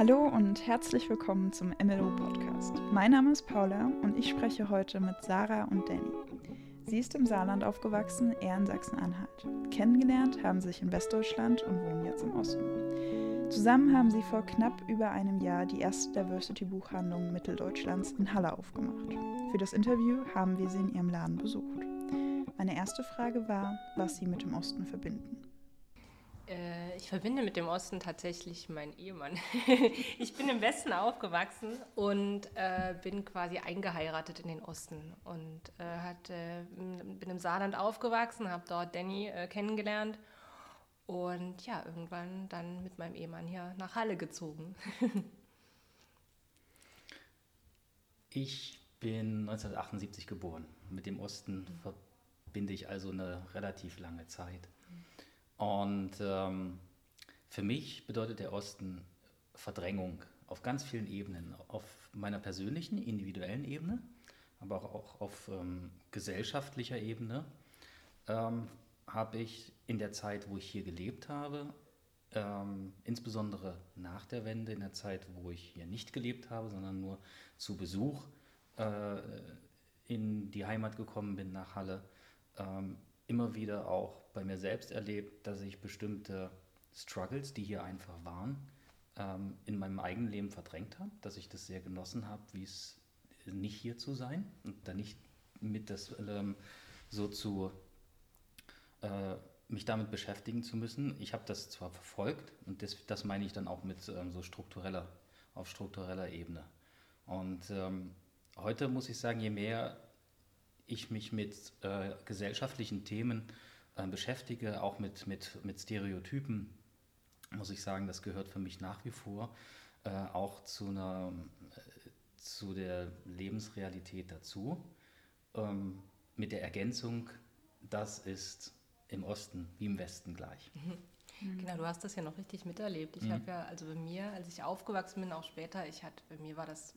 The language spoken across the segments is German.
Hallo und herzlich willkommen zum MLO Podcast. Mein Name ist Paula und ich spreche heute mit Sarah und Danny. Sie ist im Saarland aufgewachsen, er in Sachsen-Anhalt. Kennengelernt haben sie sich in Westdeutschland und wohnen jetzt im Osten. Zusammen haben sie vor knapp über einem Jahr die erste Diversity-Buchhandlung Mitteldeutschlands in Halle aufgemacht. Für das Interview haben wir sie in ihrem Laden besucht. Meine erste Frage war, was sie mit dem Osten verbinden. Äh, ich verbinde mit dem Osten tatsächlich meinen Ehemann. ich bin im Westen aufgewachsen und äh, bin quasi eingeheiratet in den Osten und äh, hat, bin im Saarland aufgewachsen, habe dort Danny äh, kennengelernt und ja, irgendwann dann mit meinem Ehemann hier nach Halle gezogen. ich bin 1978 geboren. Mit dem Osten verbinde ich also eine relativ lange Zeit. Und ähm, für mich bedeutet der Osten Verdrängung auf ganz vielen Ebenen. Auf meiner persönlichen, individuellen Ebene, aber auch auf ähm, gesellschaftlicher Ebene ähm, habe ich in der Zeit, wo ich hier gelebt habe, ähm, insbesondere nach der Wende, in der Zeit, wo ich hier nicht gelebt habe, sondern nur zu Besuch äh, in die Heimat gekommen bin, nach Halle, ähm, immer wieder auch bei mir selbst erlebt, dass ich bestimmte Struggles, die hier einfach waren, ähm, in meinem eigenen Leben verdrängt habe, dass ich das sehr genossen habe, wie es nicht hier zu sein und da nicht mit das ähm, so zu äh, mich damit beschäftigen zu müssen. Ich habe das zwar verfolgt und das, das meine ich dann auch mit ähm, so struktureller, auf struktureller Ebene. Und ähm, heute muss ich sagen, je mehr ich mich mit äh, gesellschaftlichen Themen äh, beschäftige, auch mit, mit, mit Stereotypen, muss ich sagen, das gehört für mich nach wie vor äh, auch zu, einer, äh, zu der Lebensrealität dazu. Ähm, mit der Ergänzung, das ist im Osten wie im Westen gleich. Mhm. Genau, du hast das ja noch richtig miterlebt. Ich mhm. habe ja, also bei mir, als ich aufgewachsen bin, auch später, ich hatte, bei mir war das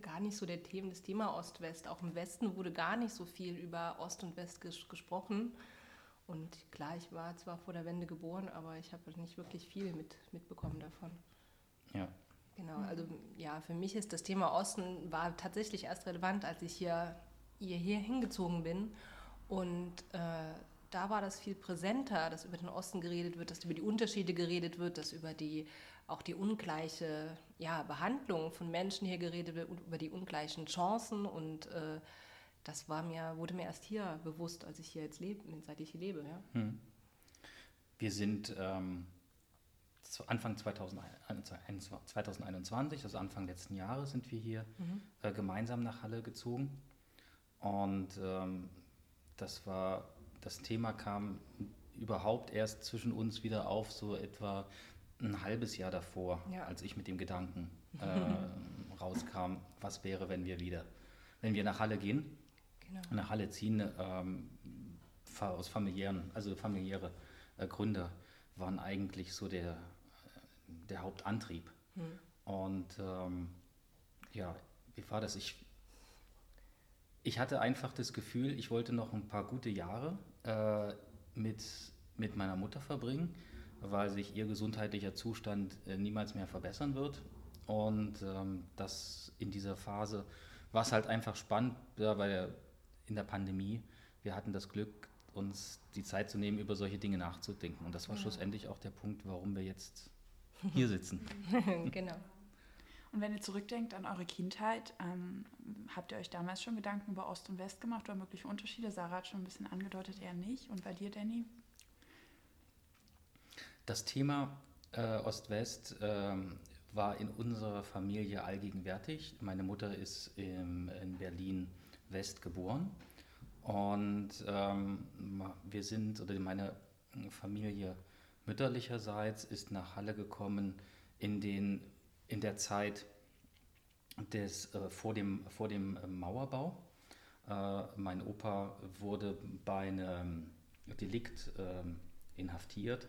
gar nicht so der Themen, das Thema Ost-West. Auch im Westen wurde gar nicht so viel über Ost und West ges gesprochen. Und klar, ich war zwar vor der Wende geboren, aber ich habe nicht wirklich viel mit, mitbekommen davon. Ja. Genau, also ja, für mich ist das Thema Osten war tatsächlich erst relevant, als ich hier, hier, hier hingezogen bin. Und äh, da war das viel präsenter, dass über den Osten geredet wird, dass über die Unterschiede geredet wird, dass über die auch die ungleiche ja, Behandlung von Menschen hier geredet wird über die ungleichen Chancen und äh, das war mir, wurde mir erst hier bewusst, als ich hier jetzt lebe, seit ich hier lebe. Ja. Hm. Wir sind ähm, Anfang 2021, also Anfang letzten Jahres, sind wir hier mhm. äh, gemeinsam nach Halle gezogen. Und ähm, das war, das Thema kam überhaupt erst zwischen uns wieder auf, so etwa ein halbes Jahr davor, ja. als ich mit dem Gedanken äh, rauskam, was wäre, wenn wir wieder, wenn wir nach Halle gehen, genau. nach Halle ziehen, ähm, aus familiären, also familiäre äh, Gründe waren eigentlich so der, der Hauptantrieb. Hm. Und ähm, ja, wie war das? Ich, ich hatte einfach das Gefühl, ich wollte noch ein paar gute Jahre äh, mit, mit meiner Mutter verbringen weil sich ihr gesundheitlicher Zustand äh, niemals mehr verbessern wird. Und ähm, das in dieser Phase war es halt einfach spannend, ja, weil in der Pandemie, wir hatten das Glück, uns die Zeit zu nehmen, über solche Dinge nachzudenken. Und das war ja. schlussendlich auch der Punkt, warum wir jetzt hier sitzen. genau. Und wenn ihr zurückdenkt an eure Kindheit, ähm, habt ihr euch damals schon Gedanken über Ost und West gemacht oder mögliche Unterschiede? Sarah hat schon ein bisschen angedeutet, eher nicht. Und bei dir, Danny? Das Thema äh, Ost-West äh, war in unserer Familie allgegenwärtig. Meine Mutter ist im, in Berlin-West geboren und ähm, wir sind, oder meine Familie mütterlicherseits ist nach Halle gekommen in, den, in der Zeit des, äh, vor, dem, vor dem Mauerbau. Äh, mein Opa wurde bei einem Delikt ähm, inhaftiert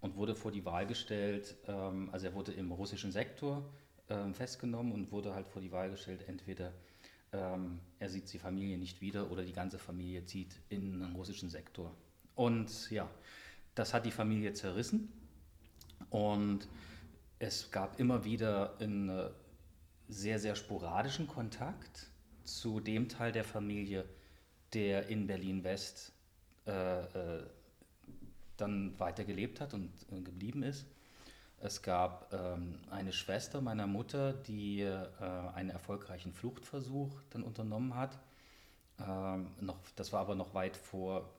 und wurde vor die Wahl gestellt, ähm, also er wurde im russischen Sektor ähm, festgenommen und wurde halt vor die Wahl gestellt, entweder ähm, er sieht die Familie nicht wieder oder die ganze Familie zieht in den russischen Sektor. Und ja, das hat die Familie zerrissen und es gab immer wieder einen sehr, sehr sporadischen Kontakt zu dem Teil der Familie, der in Berlin-West äh, äh, dann weiter gelebt hat und äh, geblieben ist. Es gab ähm, eine Schwester meiner Mutter, die äh, einen erfolgreichen Fluchtversuch dann unternommen hat. Ähm, noch, das war aber noch weit vor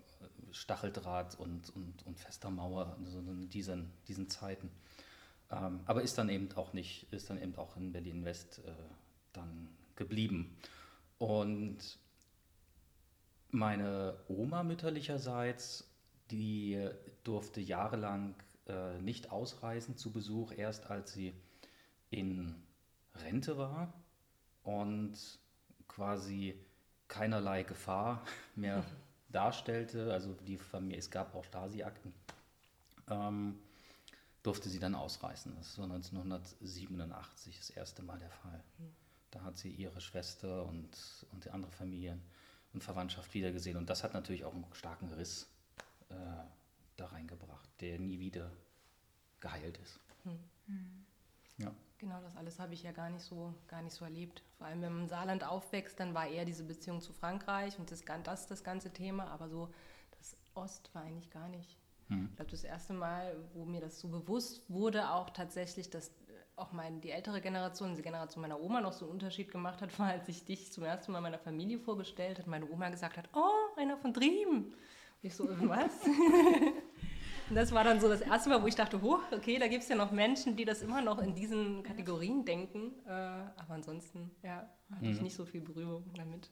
Stacheldraht und, und, und fester Mauer, also in diesen, diesen Zeiten. Ähm, aber ist dann eben auch nicht, ist dann eben auch in Berlin-West äh, dann geblieben. Und meine Oma mütterlicherseits, die durfte jahrelang äh, nicht ausreisen zu Besuch, erst als sie in Rente war und quasi keinerlei Gefahr mehr darstellte. Also die Familie, es gab auch Stasi-Akten. Ähm, durfte sie dann ausreisen. Das war 1987 das erste Mal der Fall. Hm. Da hat sie ihre Schwester und, und die andere Familien und Verwandtschaft wiedergesehen. Und das hat natürlich auch einen starken Riss äh, da reingebracht, der nie wieder geheilt ist. Hm. hm. Ja. Genau, das alles habe ich ja gar nicht so, gar nicht so erlebt. Vor allem, wenn man im Saarland aufwächst, dann war eher diese Beziehung zu Frankreich und das, das das ganze Thema, aber so das Ost war eigentlich gar nicht. Hm. Ich glaube, das erste Mal, wo mir das so bewusst wurde, auch tatsächlich, dass auch meine, die ältere Generation, die Generation meiner Oma noch so einen Unterschied gemacht hat, war, als ich dich zum ersten Mal meiner Familie vorgestellt habe, meine Oma gesagt hat, oh, einer von Driem. Und ich so, was? Und das war dann so das erste Mal, wo ich dachte, oh, okay, da gibt es ja noch Menschen, die das immer noch in diesen Kategorien denken. Äh, aber ansonsten, ja, hatte mhm. ich nicht so viel Berührung damit.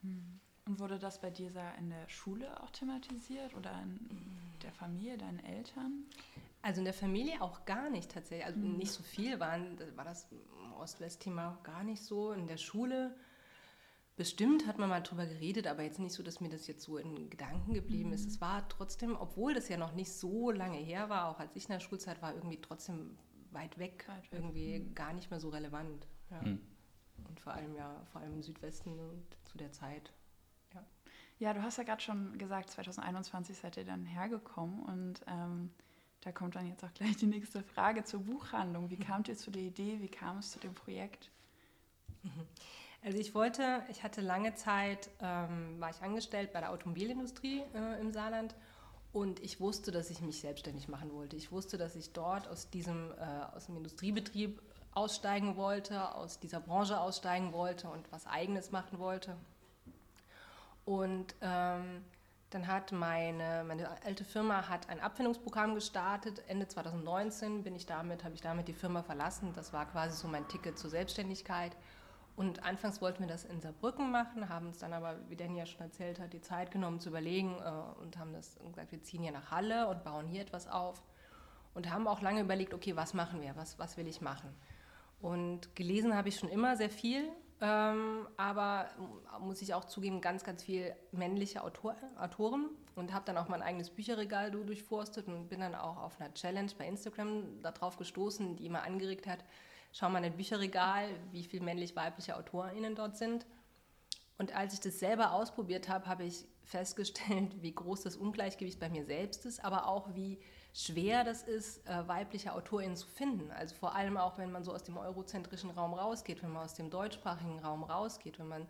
Mhm. Und wurde das bei dir in der Schule auch thematisiert oder in der Familie, deinen Eltern? Also in der Familie auch gar nicht tatsächlich. Also mhm. nicht so viel waren, war das Ost-West-Thema gar nicht so. In der Schule bestimmt hat man mal drüber geredet, aber jetzt nicht so, dass mir das jetzt so in Gedanken geblieben mhm. ist. Es war trotzdem, obwohl das ja noch nicht so lange her war, auch als ich in der Schulzeit war, irgendwie trotzdem weit weg, weit weg. irgendwie mhm. gar nicht mehr so relevant. Ja. Mhm. Und vor allem ja, vor allem im Südwesten und zu der Zeit. Ja, du hast ja gerade schon gesagt, 2021 seid ihr dann hergekommen und ähm, da kommt dann jetzt auch gleich die nächste Frage zur Buchhandlung. Wie kamt ihr zu der Idee? Wie kam es zu dem Projekt? Also ich wollte, ich hatte lange Zeit, ähm, war ich angestellt bei der Automobilindustrie äh, im Saarland und ich wusste, dass ich mich selbstständig machen wollte. Ich wusste, dass ich dort aus diesem, äh, aus dem Industriebetrieb aussteigen wollte, aus dieser Branche aussteigen wollte und was Eigenes machen wollte. Und ähm, dann hat meine, meine alte Firma hat ein Abfindungsprogramm gestartet. Ende 2019 bin ich damit, habe ich damit die Firma verlassen. Das war quasi so mein Ticket zur Selbstständigkeit. Und anfangs wollten wir das in Saarbrücken machen, haben uns dann aber, wie Danny ja schon erzählt hat, die Zeit genommen zu überlegen äh, und haben das gesagt, wir ziehen hier nach Halle und bauen hier etwas auf. Und haben auch lange überlegt, okay, was machen wir, was, was will ich machen? Und gelesen habe ich schon immer sehr viel, ähm, aber muss ich auch zugeben, ganz, ganz viel männliche Autor, Autoren und habe dann auch mein eigenes Bücherregal durchforstet und bin dann auch auf einer Challenge bei Instagram darauf gestoßen, die immer angeregt hat, schau mal in ein Bücherregal, wie viele männlich-weibliche AutorInnen dort sind. Und als ich das selber ausprobiert habe, habe ich festgestellt, wie groß das Ungleichgewicht bei mir selbst ist, aber auch wie schwer das ist, äh, weibliche AutorInnen zu finden. Also vor allem auch, wenn man so aus dem eurozentrischen Raum rausgeht, wenn man aus dem deutschsprachigen Raum rausgeht, wenn man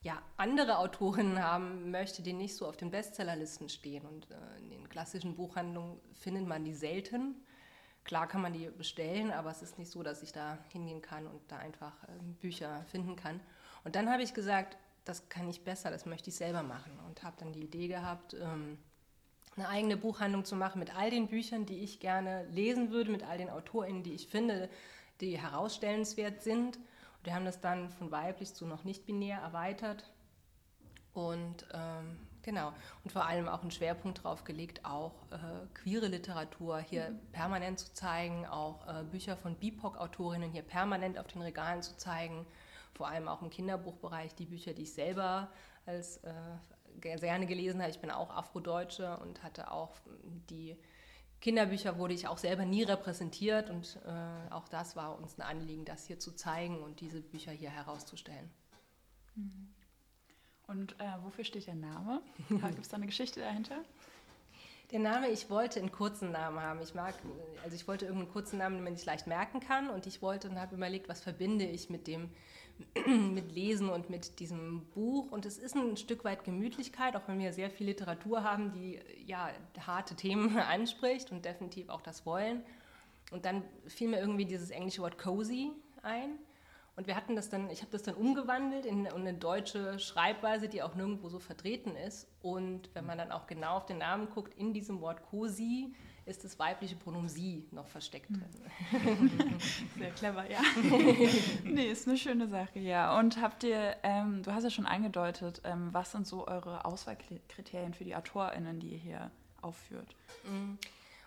ja andere Autorinnen haben möchte, die nicht so auf den Bestsellerlisten stehen. Und äh, in den klassischen Buchhandlungen findet man die selten. Klar kann man die bestellen, aber es ist nicht so, dass ich da hingehen kann und da einfach äh, Bücher finden kann. Und dann habe ich gesagt, das kann ich besser, das möchte ich selber machen. Und habe dann die Idee gehabt, ähm, eine eigene Buchhandlung zu machen mit all den Büchern, die ich gerne lesen würde, mit all den AutorInnen, die ich finde, die herausstellenswert sind. Und wir haben das dann von weiblich zu noch nicht binär erweitert. Und ähm, genau, und vor allem auch einen Schwerpunkt drauf gelegt, auch äh, queere Literatur hier mhm. permanent zu zeigen, auch äh, Bücher von BIPOC-Autorinnen hier permanent auf den Regalen zu zeigen, vor allem auch im Kinderbuchbereich die Bücher, die ich selber als äh, gerne gelesen habe. Ich bin auch Afrodeutsche und hatte auch die Kinderbücher wurde ich auch selber nie repräsentiert und äh, auch das war uns ein Anliegen, das hier zu zeigen und diese Bücher hier herauszustellen. Mhm. Und äh, wofür steht der Name? Gibt es da eine Geschichte dahinter? Der Name, ich wollte einen kurzen Namen haben. Ich mag, also ich wollte irgendeinen kurzen Namen, den man sich leicht merken kann. Und ich wollte und habe überlegt, was verbinde ich mit dem, mit Lesen und mit diesem Buch. Und es ist ein Stück weit Gemütlichkeit, auch wenn wir sehr viel Literatur haben, die ja harte Themen anspricht und definitiv auch das Wollen. Und dann fiel mir irgendwie dieses englische Wort cozy ein. Und wir hatten das dann, ich habe das dann umgewandelt in eine deutsche Schreibweise, die auch nirgendwo so vertreten ist. Und wenn man dann auch genau auf den Namen guckt, in diesem Wort Cosi ist das weibliche Pronomen sie noch versteckt drin. Sehr clever, ja. nee, ist eine schöne Sache, ja. Und habt ihr, ähm, du hast ja schon angedeutet, ähm, was sind so eure Auswahlkriterien für die AutorInnen, die ihr hier aufführt? Mhm.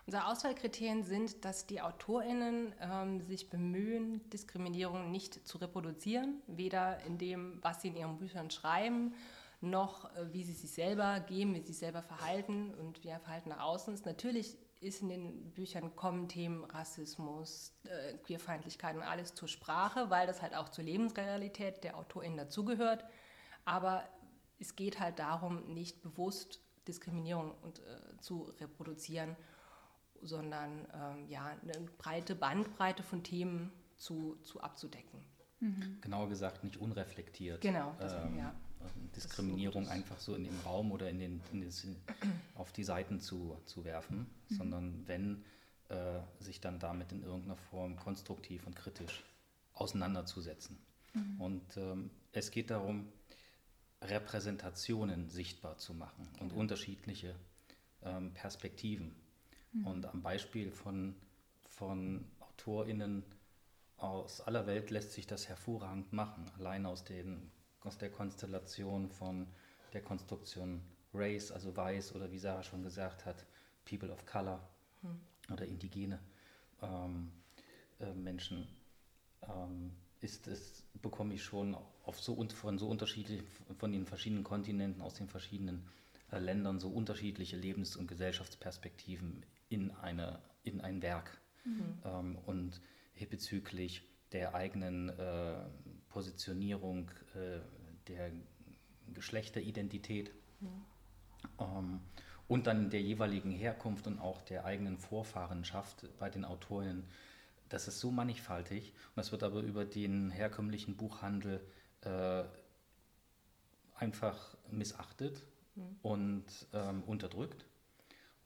Unsere Auswahlkriterien sind, dass die AutorInnen ähm, sich bemühen, Diskriminierung nicht zu reproduzieren, weder in dem, was sie in ihren Büchern schreiben, noch äh, wie sie sich selber geben, wie sie sich selber verhalten und wie ihr Verhalten nach außen ist. Natürlich ist in den Büchern kommen Themen Rassismus, äh, Queerfeindlichkeit und alles zur Sprache, weil das halt auch zur Lebensrealität der AutorInnen dazugehört. Aber es geht halt darum, nicht bewusst Diskriminierung und, äh, zu reproduzieren sondern ähm, ja, eine breite Bandbreite von Themen zu, zu abzudecken. Mhm. Genauer gesagt, nicht unreflektiert. Genau. Das, ähm, ja. Diskriminierung so einfach so in den Raum oder in den, in den, auf die Seiten zu, zu werfen, mhm. sondern wenn äh, sich dann damit in irgendeiner Form konstruktiv und kritisch auseinanderzusetzen. Mhm. Und ähm, es geht darum, Repräsentationen sichtbar zu machen genau. und unterschiedliche ähm, Perspektiven Mhm. Und am Beispiel von, von AutorInnen aus aller Welt lässt sich das hervorragend machen. Allein aus, den, aus der Konstellation von der Konstruktion Race, also weiß oder wie Sarah schon gesagt hat, People of Color mhm. oder indigene ähm, äh, Menschen, ähm, ist es, bekomme ich schon auf so, von so unterschiedlichen, von den verschiedenen Kontinenten, aus den verschiedenen äh, Ländern so unterschiedliche Lebens- und Gesellschaftsperspektiven in, eine, in ein Werk mhm. ähm, und bezüglich der eigenen äh, Positionierung äh, der Geschlechteridentität mhm. ähm, und dann der jeweiligen Herkunft und auch der eigenen Vorfahrenschaft bei den Autorinnen. Das ist so mannigfaltig und das wird aber über den herkömmlichen Buchhandel äh, einfach missachtet mhm. und ähm, unterdrückt.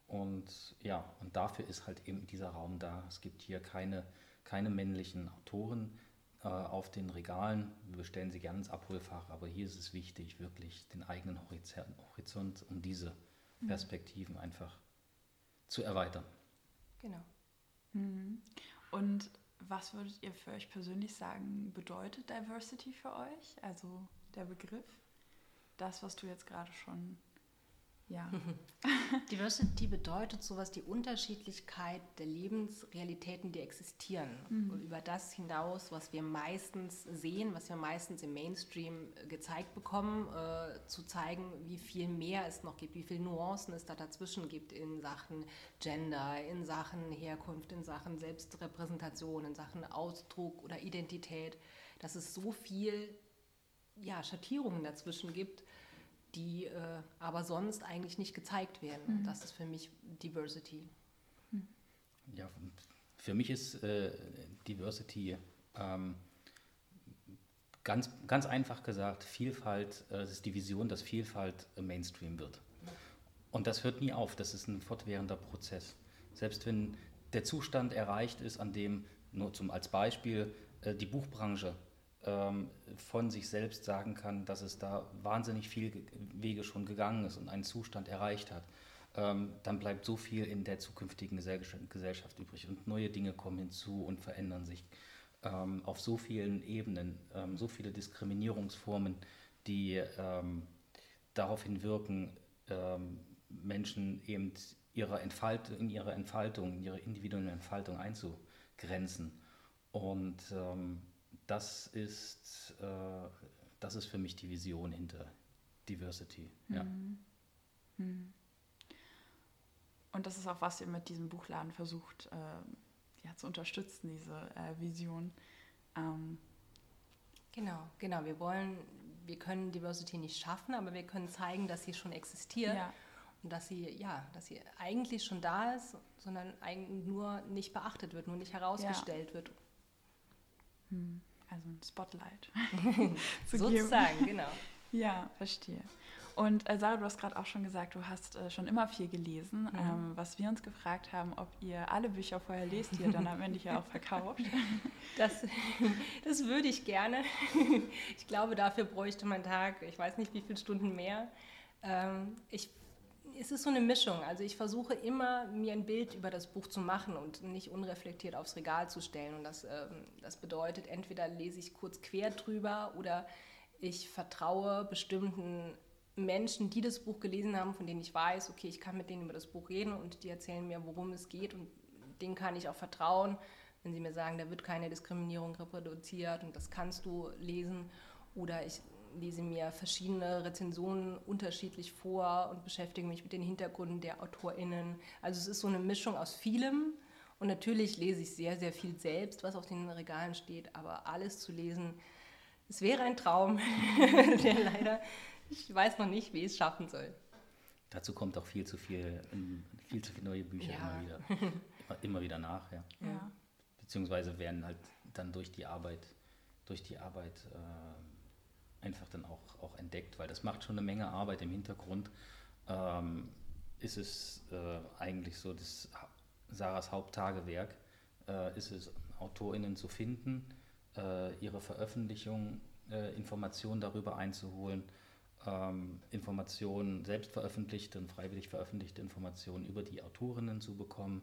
Und ja, und dafür ist halt eben dieser Raum da. Es gibt hier keine, keine männlichen Autoren äh, auf den Regalen. Wir bestellen sie gerne ins Abholfach, aber hier ist es wichtig, wirklich den eigenen Horizont und diese mhm. Perspektiven mhm. einfach zu erweitern. Genau. Mhm. Und was würdet ihr für euch persönlich sagen, bedeutet Diversity für euch? Also der Begriff? Das, was du jetzt gerade schon ja. Diversity bedeutet sowas, die Unterschiedlichkeit der Lebensrealitäten, die existieren. Mhm. Und über das hinaus, was wir meistens sehen, was wir meistens im Mainstream gezeigt bekommen, äh, zu zeigen, wie viel mehr es noch gibt, wie viele Nuancen es da dazwischen gibt in Sachen Gender, in Sachen Herkunft, in Sachen Selbstrepräsentation, in Sachen Ausdruck oder Identität, dass es so viel ja, Schattierungen dazwischen gibt die äh, aber sonst eigentlich nicht gezeigt werden. Mhm. Das ist für mich Diversity. Mhm. Ja, für mich ist äh, Diversity ähm, ganz, ganz einfach gesagt, Vielfalt, äh, es ist die Vision, dass Vielfalt Mainstream wird. Und das hört nie auf, das ist ein fortwährender Prozess. Selbst wenn der Zustand erreicht ist, an dem, nur zum, als Beispiel, äh, die Buchbranche ähm, von sich selbst sagen kann, dass es da wahnsinnig viel Wege schon gegangen ist und einen Zustand erreicht hat, ähm, dann bleibt so viel in der zukünftigen Gesellschaft übrig und neue Dinge kommen hinzu und verändern sich ähm, auf so vielen Ebenen, so viele Diskriminierungsformen, die daraufhin wirken, Menschen eben ihrer Entfalt, in ihrer Entfaltung, in ihrer individuellen Entfaltung einzugrenzen. Und ähm, das ist, äh, das ist für mich die Vision hinter Diversity. Ja. Mhm. Mhm. Und das ist auch, was ihr mit diesem Buchladen versucht äh, ja, zu unterstützen, diese äh, Vision. Ähm. Genau, genau. Wir wollen, wir können Diversity nicht schaffen, aber wir können zeigen, dass sie schon existiert. Ja. und dass sie, ja, dass sie eigentlich schon da ist, sondern eigentlich nur nicht beachtet wird, nur nicht herausgestellt ja. wird. Hm, also ein Spotlight. Sozusagen, genau. Ja, verstehe. Und äh, Sarah, du hast gerade auch schon gesagt, du hast äh, schon immer viel gelesen. Mhm. Ähm, was wir uns gefragt haben, ob ihr alle Bücher vorher lest, die ihr dann am Ende ja auch verkauft. Das, das würde ich gerne. Ich glaube, dafür bräuchte mein Tag, ich weiß nicht wie viele Stunden mehr. Ähm, ich, es ist so eine Mischung. Also ich versuche immer, mir ein Bild über das Buch zu machen und nicht unreflektiert aufs Regal zu stellen. Und das, ähm, das bedeutet, entweder lese ich kurz quer drüber oder ich vertraue bestimmten Menschen, die das Buch gelesen haben, von denen ich weiß, okay, ich kann mit denen über das Buch reden und die erzählen mir, worum es geht und denen kann ich auch vertrauen, wenn sie mir sagen, da wird keine Diskriminierung reproduziert und das kannst du lesen. Oder ich lese mir verschiedene Rezensionen unterschiedlich vor und beschäftige mich mit den Hintergründen der AutorInnen. Also es ist so eine Mischung aus vielem. Und natürlich lese ich sehr, sehr viel selbst, was auf den Regalen steht, aber alles zu lesen, es wäre ein Traum, der leider ich weiß noch nicht, wie ich es schaffen soll. Dazu kommt auch viel zu viel, viel zu viele neue Bücher ja. immer wieder, immer, immer, wieder nach, ja. ja. Beziehungsweise werden halt dann durch die Arbeit, durch die Arbeit äh, einfach dann auch, auch entdeckt, weil das macht schon eine Menge Arbeit im Hintergrund. Ähm, ist es äh, eigentlich so, dass Sarahs Haupttagewerk äh, ist es, AutorInnen zu finden, äh, ihre Veröffentlichung, äh, Informationen darüber einzuholen ähm, Informationen, selbst veröffentlichte und freiwillig veröffentlichte Informationen über die Autorinnen zu bekommen,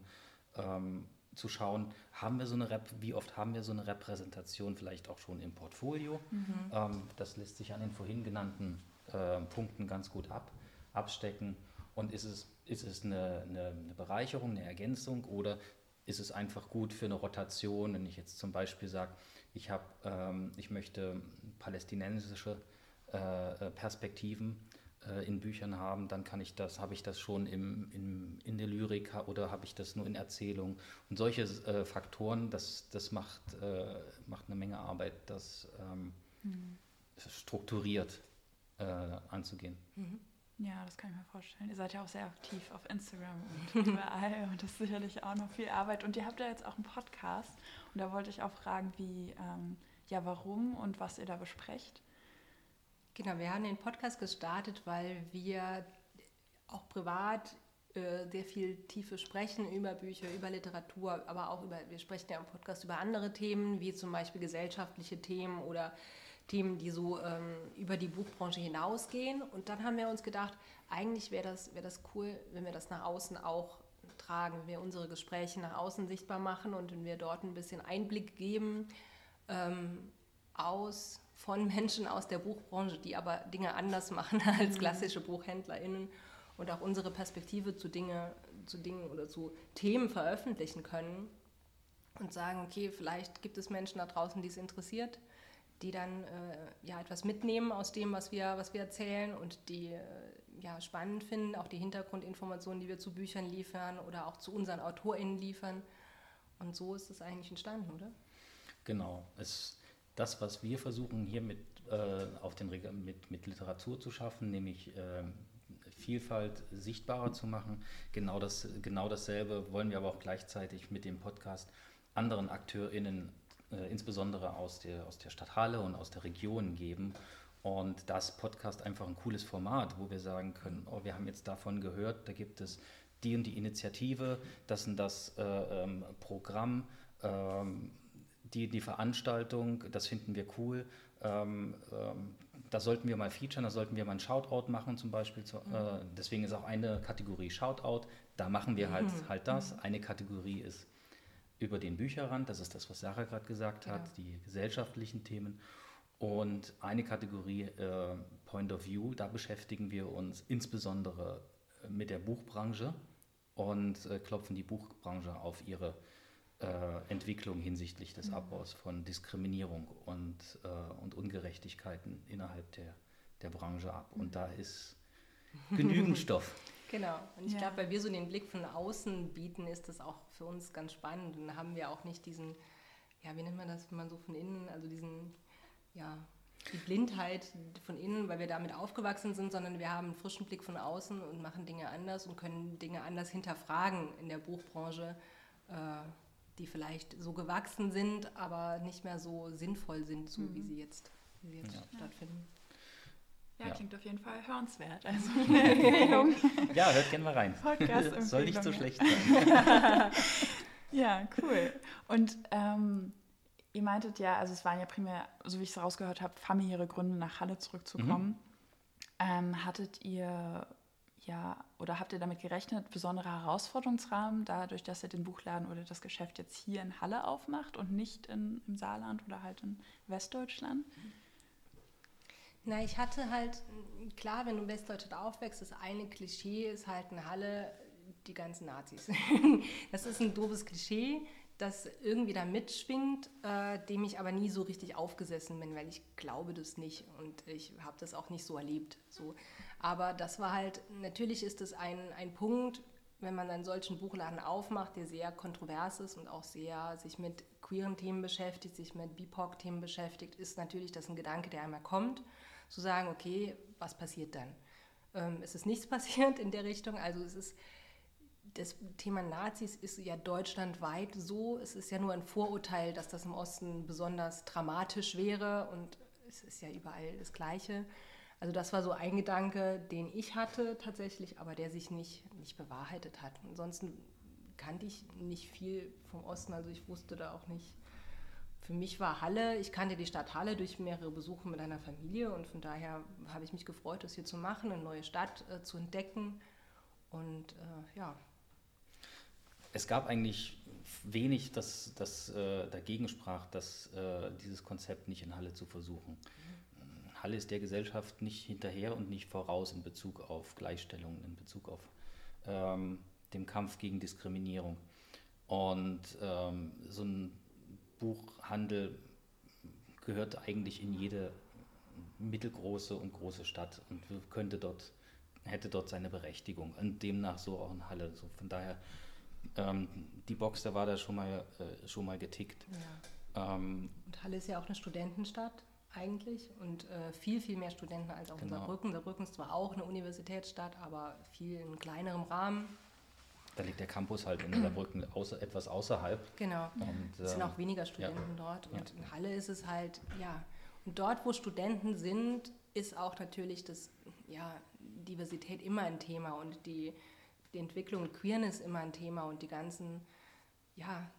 ähm, zu schauen, haben wir so eine Rep wie oft haben wir so eine Repräsentation vielleicht auch schon im Portfolio. Mhm. Ähm, das lässt sich an den vorhin genannten äh, Punkten ganz gut ab, abstecken. Und ist es, ist es eine, eine, eine Bereicherung, eine Ergänzung oder ist es einfach gut für eine Rotation, wenn ich jetzt zum Beispiel sage, ich, hab, ähm, ich möchte palästinensische äh, äh, Perspektiven in Büchern haben, dann kann ich das, habe ich das schon im, im, in der Lyrik oder habe ich das nur in Erzählung. Und solche äh, Faktoren, das, das macht, äh, macht eine Menge Arbeit, das ähm, mhm. strukturiert äh, anzugehen. Mhm. Ja, das kann ich mir vorstellen. Ihr seid ja auch sehr aktiv auf Instagram und überall und das ist sicherlich auch noch viel Arbeit. Und ihr habt ja jetzt auch einen Podcast und da wollte ich auch fragen, wie, ähm, ja, warum und was ihr da besprecht. Genau, wir haben den Podcast gestartet, weil wir auch privat äh, sehr viel Tiefe sprechen über Bücher, über Literatur, aber auch über, wir sprechen ja im Podcast über andere Themen, wie zum Beispiel gesellschaftliche Themen oder Themen, die so ähm, über die Buchbranche hinausgehen. Und dann haben wir uns gedacht, eigentlich wäre das, wär das cool, wenn wir das nach außen auch tragen, wenn wir unsere Gespräche nach außen sichtbar machen und wenn wir dort ein bisschen Einblick geben ähm, aus von Menschen aus der Buchbranche, die aber Dinge anders machen als mhm. klassische BuchhändlerInnen und auch unsere Perspektive zu, Dinge, zu Dingen oder zu Themen veröffentlichen können und sagen, okay, vielleicht gibt es Menschen da draußen, die es interessiert, die dann äh, ja etwas mitnehmen aus dem, was wir, was wir erzählen und die äh, ja, spannend finden, auch die Hintergrundinformationen, die wir zu Büchern liefern oder auch zu unseren AutorInnen liefern. Und so ist es eigentlich entstanden, oder? Genau. Es das, was wir versuchen hier mit, äh, auf den, mit, mit Literatur zu schaffen, nämlich äh, Vielfalt sichtbarer zu machen. Genau, das, genau dasselbe wollen wir aber auch gleichzeitig mit dem Podcast anderen AkteurInnen, äh, insbesondere aus der, aus der Stadt Halle und aus der Region geben. Und das Podcast einfach ein cooles Format, wo wir sagen können, oh, wir haben jetzt davon gehört, da gibt es die und die Initiative, das und das äh, ähm, Programm. Ähm, die, die Veranstaltung, das finden wir cool. Ähm, ähm, da sollten wir mal featuren, da sollten wir mal ein Shoutout machen zum Beispiel. Zu, mhm. äh, deswegen ist auch eine Kategorie Shoutout. Da machen wir halt, mhm. halt das. Mhm. Eine Kategorie ist über den Bücherrand, das ist das, was Sarah gerade gesagt hat, ja. die gesellschaftlichen Themen. Und eine Kategorie äh, Point of View, da beschäftigen wir uns insbesondere mit der Buchbranche und äh, klopfen die Buchbranche auf ihre Entwicklung hinsichtlich des mhm. Abbaus von Diskriminierung und, äh, und Ungerechtigkeiten innerhalb der, der Branche ab. Und da ist genügend Stoff. Genau. Und ich ja. glaube, weil wir so den Blick von außen bieten, ist das auch für uns ganz spannend. Und dann haben wir auch nicht diesen, ja, wie nennt man das, wenn man so von innen, also diesen, ja. die Blindheit von innen, weil wir damit aufgewachsen sind, sondern wir haben einen frischen Blick von außen und machen Dinge anders und können Dinge anders hinterfragen in der Buchbranche, äh, die vielleicht so gewachsen sind, aber nicht mehr so sinnvoll sind, so mhm. wie sie jetzt, wie sie jetzt ja. stattfinden. Ja, ja, klingt auf jeden Fall hörenswert. Also ja, hört gerne mal rein. Podcast Soll nicht so schlecht sein. ja, cool. Und ähm, ihr meintet ja, also es waren ja primär, so wie ich es rausgehört habe, familiäre Gründe, nach Halle zurückzukommen. Mhm. Ähm, hattet ihr ja, oder habt ihr damit gerechnet, besondere Herausforderungsrahmen, dadurch, dass ihr den Buchladen oder das Geschäft jetzt hier in Halle aufmacht und nicht in, im Saarland oder halt in Westdeutschland? Na, ich hatte halt, klar, wenn du in Westdeutschland aufwächst, das eine Klischee ist halt eine Halle, die ganzen Nazis. das ist ein doofes Klischee, das irgendwie da mitschwingt, äh, dem ich aber nie so richtig aufgesessen bin, weil ich glaube das nicht und ich habe das auch nicht so erlebt. So. Aber das war halt, natürlich ist das ein, ein Punkt, wenn man einen solchen Buchladen aufmacht, der sehr kontrovers ist und auch sehr sich mit queeren Themen beschäftigt, sich mit BIPOC-Themen beschäftigt, ist natürlich das ein Gedanke, der einmal kommt zu sagen, okay, was passiert dann? Ähm, es ist nichts passiert in der Richtung. Also es ist das Thema Nazis ist ja deutschlandweit so. Es ist ja nur ein Vorurteil, dass das im Osten besonders dramatisch wäre und es ist ja überall das Gleiche. Also das war so ein Gedanke, den ich hatte tatsächlich, aber der sich nicht, nicht bewahrheitet hat. Ansonsten kannte ich nicht viel vom Osten, also ich wusste da auch nicht, für mich war Halle, ich kannte die Stadt Halle durch mehrere Besuche mit einer Familie und von daher habe ich mich gefreut, das hier zu machen, eine neue Stadt äh, zu entdecken und äh, ja. Es gab eigentlich wenig, das, das äh, dagegen sprach, dass, äh, dieses Konzept nicht in Halle zu versuchen. Mhm. Halle ist der Gesellschaft nicht hinterher und nicht voraus in Bezug auf Gleichstellung, in Bezug auf ähm, dem Kampf gegen Diskriminierung. Und ähm, so ein Buchhandel gehört eigentlich in jede mittelgroße und große Stadt und könnte dort, hätte dort seine Berechtigung. Und demnach so auch in Halle. So von daher, ähm, die Box, da war da schon mal, äh, schon mal getickt. Ja. Ähm, und Halle ist ja auch eine Studentenstadt eigentlich und äh, viel, viel mehr Studenten als auch genau. Saarbrücken. Saarbrücken ist zwar auch eine Universitätsstadt, aber viel in kleinerem Rahmen. Da liegt der Campus halt in Saarbrücken außer, etwas außerhalb. Genau. Und, es sind auch weniger Studenten ja. dort. Und ja. in Halle ist es halt, ja. Und dort, wo Studenten sind, ist auch natürlich das, ja, Diversität immer ein Thema und die, die Entwicklung Queerness immer ein Thema und die ganzen, ja,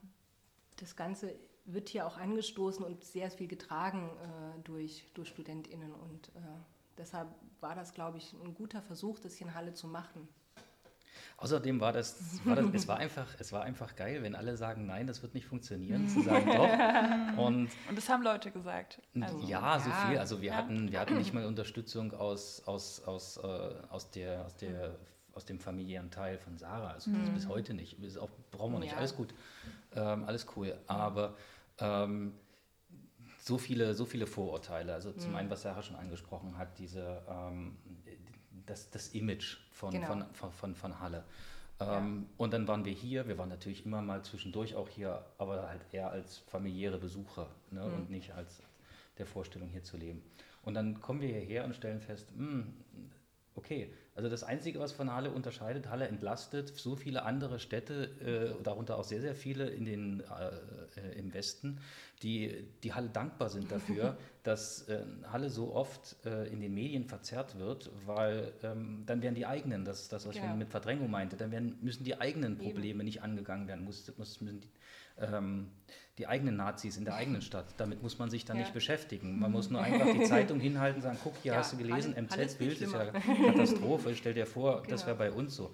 das Ganze wird hier auch angestoßen und sehr viel getragen äh, durch, durch StudentInnen. Und äh, deshalb war das, glaube ich, ein guter Versuch, das hier in Halle zu machen. Außerdem war das, war das es, war einfach, es war einfach geil, wenn alle sagen, nein, das wird nicht funktionieren, zu sagen doch. Und, und das haben Leute gesagt. Also, ja, so viel. Also wir, ja. hatten, wir hatten nicht mal Unterstützung aus, aus, aus, äh, aus, der, aus, der, aus dem familiären Teil von Sarah. Also mhm. bis heute nicht. Das auch, brauchen wir nicht. Ja. Alles gut. Ähm, alles cool. Aber ähm, so viele, so viele Vorurteile. Also zum mhm. einen, was Sarah schon angesprochen hat, diese ähm, das, das Image von, genau. von, von, von, von, Halle. Ähm, ja. Und dann waren wir hier, wir waren natürlich immer mal zwischendurch auch hier, aber halt eher als familiäre Besucher ne, mhm. und nicht als der Vorstellung hier zu leben. Und dann kommen wir hierher und stellen fest, mh, hm, okay, also das Einzige, was von Halle unterscheidet, Halle entlastet so viele andere Städte, äh, darunter auch sehr, sehr viele in den, äh, im Westen, die, die Halle dankbar sind dafür, dass äh, Halle so oft äh, in den Medien verzerrt wird, weil ähm, dann werden die eigenen, das, das was ja. ich mit Verdrängung meinte, dann werden, müssen die eigenen Probleme Eben. nicht angegangen werden, muss, muss, müssen die, ähm, die eigenen Nazis in der eigenen Stadt. Damit muss man sich dann ja. nicht beschäftigen. Man muss nur einfach die Zeitung hinhalten und sagen, guck, hier ja, hast du gelesen, MZ-Bild ist ja Katastrophe. Stell dir vor, genau. das wäre bei uns so.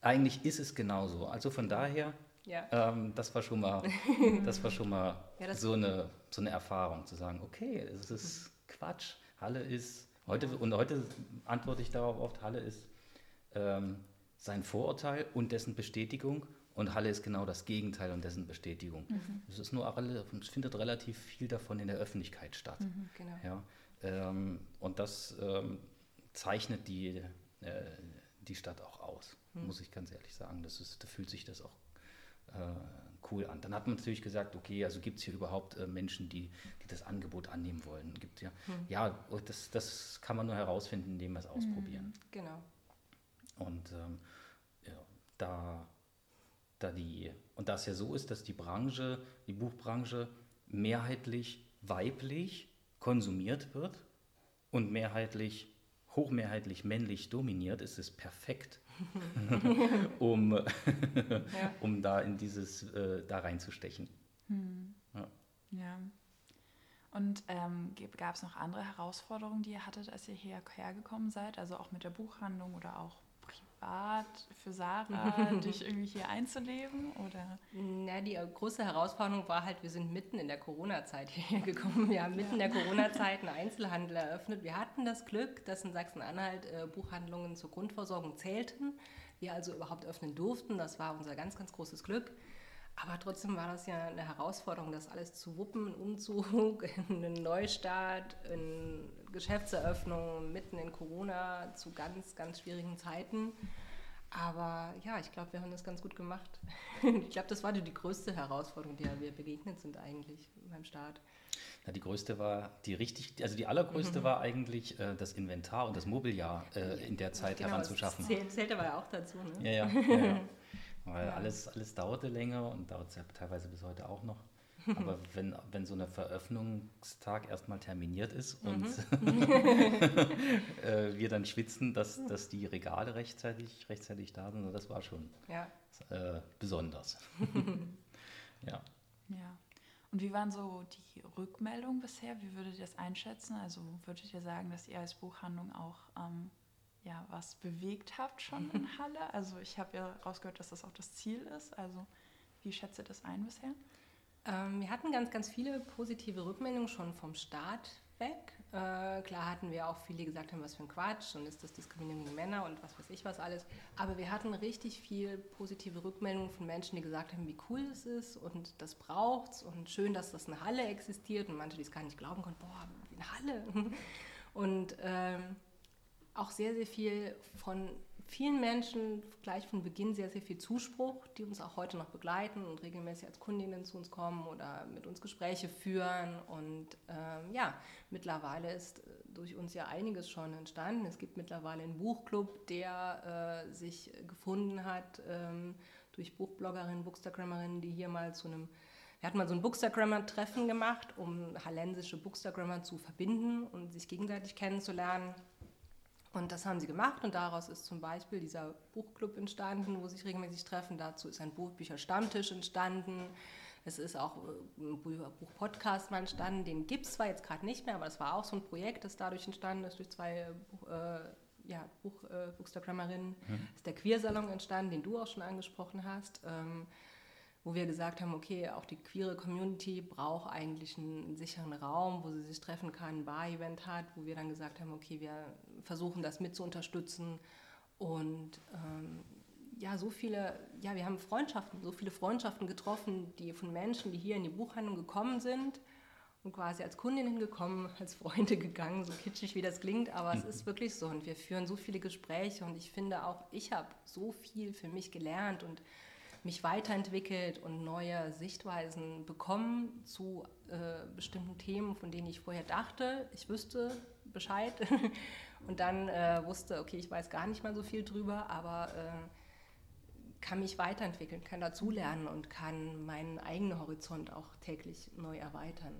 Eigentlich ist es genauso. Also von daher, ja. ähm, das war schon mal, das war schon mal so, eine, so eine Erfahrung, zu sagen, okay, es ist Quatsch. Halle ist, heute, und heute antworte ich darauf oft, Halle ist ähm, sein Vorurteil und dessen Bestätigung und Halle ist genau das Gegenteil und dessen Bestätigung. Mhm. Es ist nur, es findet relativ viel davon in der Öffentlichkeit statt. Mhm, genau. ja, ähm, und das ähm, zeichnet die, äh, die Stadt auch aus, mhm. muss ich ganz ehrlich sagen. Das ist, da fühlt sich das auch cool an. Dann hat man natürlich gesagt, okay, also gibt es hier überhaupt äh, Menschen, die, die das Angebot annehmen wollen? Gibt ja, hm. ja das, das kann man nur herausfinden, indem wir es ausprobieren. Hm, genau. Und ähm, ja, da, da die, und da es ja so ist, dass die Branche, die Buchbranche mehrheitlich weiblich konsumiert wird und mehrheitlich, hochmehrheitlich männlich dominiert, ist es perfekt, um, ja. um da in dieses, äh, da reinzustechen. Hm. Ja. ja. Und ähm, gab es noch andere Herausforderungen, die ihr hattet, als ihr hierher gekommen seid? Also auch mit der Buchhandlung oder auch privat für Sarah, dich irgendwie hier einzuleben? Oder? Na, die große Herausforderung war halt, wir sind mitten in der Corona-Zeit hierher gekommen. Wir haben mitten ja. in der Corona-Zeit einen Einzelhandel eröffnet. Wir hatten das Glück, dass in Sachsen-Anhalt äh, Buchhandlungen zur Grundversorgung zählten. Wir also überhaupt öffnen durften. Das war unser ganz, ganz großes Glück. Aber trotzdem war das ja eine Herausforderung, das alles zu wuppen, ein Umzug, einen Neustart, eine Geschäftseröffnung mitten in Corona zu ganz, ganz schwierigen Zeiten. Aber ja, ich glaube, wir haben das ganz gut gemacht. ich glaube, das war die größte Herausforderung, der wir begegnet sind eigentlich beim Start. Ja, die größte war, die richtig, also die allergrößte mhm. war eigentlich äh, das Inventar und das Mobiliar äh, in der Zeit genau, heranzuschaffen. Das zählt, zählt aber ja auch dazu. Ne? Ja, ja. ja, ja. Weil ja. alles, alles dauerte länger und dauert es ja teilweise bis heute auch noch. Aber wenn, wenn so ein Veröffnungstag erstmal terminiert ist und mhm. äh, wir dann schwitzen, dass, dass die Regale rechtzeitig, rechtzeitig da sind, das war schon ja. äh, besonders. ja. Ja. Und wie waren so die Rückmeldungen bisher? Wie würdet ihr das einschätzen? Also würdet ihr sagen, dass ihr als Buchhandlung auch ähm, ja, was bewegt habt schon in Halle? Also ich habe ja rausgehört, dass das auch das Ziel ist. Also wie schätzt ihr das ein bisher? Ähm, wir hatten ganz, ganz viele positive Rückmeldungen schon vom Start weg. Äh, klar hatten wir auch viele, die gesagt haben, was für ein Quatsch und ist das Diskriminierung gegen Männer und was weiß ich was alles. Aber wir hatten richtig viel positive Rückmeldungen von Menschen, die gesagt haben, wie cool es ist und das braucht's und schön, dass das in Halle existiert und manche, die es gar nicht glauben konnten, boah, in Halle. Und ähm, auch sehr, sehr viel von vielen Menschen gleich von Beginn sehr, sehr viel Zuspruch, die uns auch heute noch begleiten und regelmäßig als Kundinnen zu uns kommen oder mit uns Gespräche führen. Und ähm, ja, mittlerweile ist äh, durch uns ja einiges schon entstanden. Es gibt mittlerweile einen Buchclub, der äh, sich gefunden hat ähm, durch Buchbloggerinnen, Bookstagrammerinnen, die hier mal zu einem wir hatten mal so ein Bookstagrammer-Treffen gemacht, um hallensische Bookstagrammer zu verbinden und sich gegenseitig kennenzulernen. Und das haben sie gemacht und daraus ist zum Beispiel dieser Buchclub entstanden, wo sie sich regelmäßig treffen. Dazu ist ein Buchbücher-Stammtisch entstanden. Es ist auch äh, ein Buch-Podcast mal entstanden. Den gibt es zwar jetzt gerade nicht mehr, aber das war auch so ein Projekt, das dadurch entstanden ist, durch zwei äh, ja, Buch, äh, Bookstagrammerinnen. Mhm. ist der Queersalon entstanden, den du auch schon angesprochen hast. Ähm, wo wir gesagt haben, okay, auch die queere Community braucht eigentlich einen sicheren Raum, wo sie sich treffen kann, ein Bar-Event hat, wo wir dann gesagt haben, okay, wir versuchen das mit zu unterstützen. Und ähm, ja, so viele, ja, wir haben Freundschaften, so viele Freundschaften getroffen, die von Menschen, die hier in die Buchhandlung gekommen sind und quasi als Kundinnen gekommen, als Freunde gegangen, so kitschig wie das klingt, aber es ist wirklich so. Und wir führen so viele Gespräche und ich finde auch, ich habe so viel für mich gelernt und mich weiterentwickelt und neue Sichtweisen bekommen zu äh, bestimmten Themen, von denen ich vorher dachte, ich wüsste Bescheid. Und dann äh, wusste, okay, ich weiß gar nicht mal so viel drüber, aber äh, kann mich weiterentwickeln, kann dazulernen und kann meinen eigenen Horizont auch täglich neu erweitern.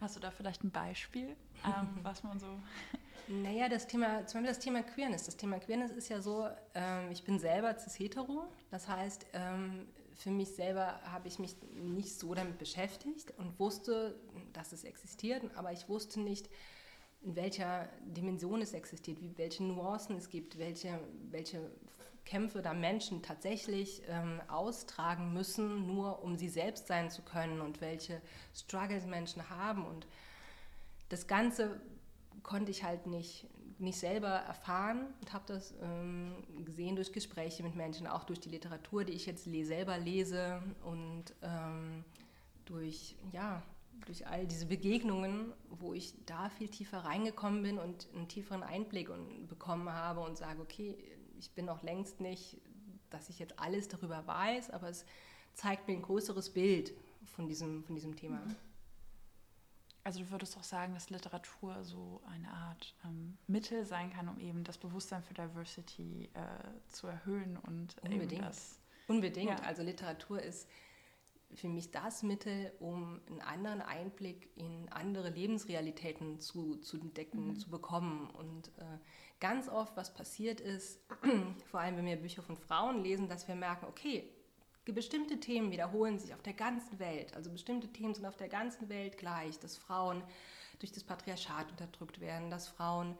Hast du da vielleicht ein Beispiel, ähm, was man so naja, das Thema, zum Beispiel das Thema Queerness. Das Thema Queerness ist ja so, ähm, ich bin selber cis-hetero. Das heißt, ähm, für mich selber habe ich mich nicht so damit beschäftigt und wusste, dass es existiert, aber ich wusste nicht, in welcher Dimension es existiert, wie, welche Nuancen es gibt, welche, welche Kämpfe da Menschen tatsächlich ähm, austragen müssen, nur um sie selbst sein zu können und welche Struggles Menschen haben. Und das Ganze konnte ich halt nicht, nicht selber erfahren und habe das ähm, gesehen durch Gespräche mit Menschen, auch durch die Literatur, die ich jetzt le selber lese und ähm, durch, ja, durch all diese Begegnungen, wo ich da viel tiefer reingekommen bin und einen tieferen Einblick und, bekommen habe und sage, okay, ich bin noch längst nicht dass ich jetzt alles darüber weiß, aber es zeigt mir ein größeres Bild von diesem, von diesem Thema. Mhm. Also du würdest auch sagen, dass Literatur so eine Art ähm, Mittel sein kann, um eben das Bewusstsein für Diversity äh, zu erhöhen und Unbedingt. das Unbedingt. Ja. Also Literatur ist für mich das Mittel, um einen anderen Einblick in andere Lebensrealitäten zu, zu entdecken, mhm. zu bekommen. Und äh, ganz oft, was passiert ist, vor allem wenn wir Bücher von Frauen lesen, dass wir merken, okay, bestimmte Themen wiederholen sich auf der ganzen Welt. Also bestimmte Themen sind auf der ganzen Welt gleich, dass Frauen durch das Patriarchat unterdrückt werden, dass Frauen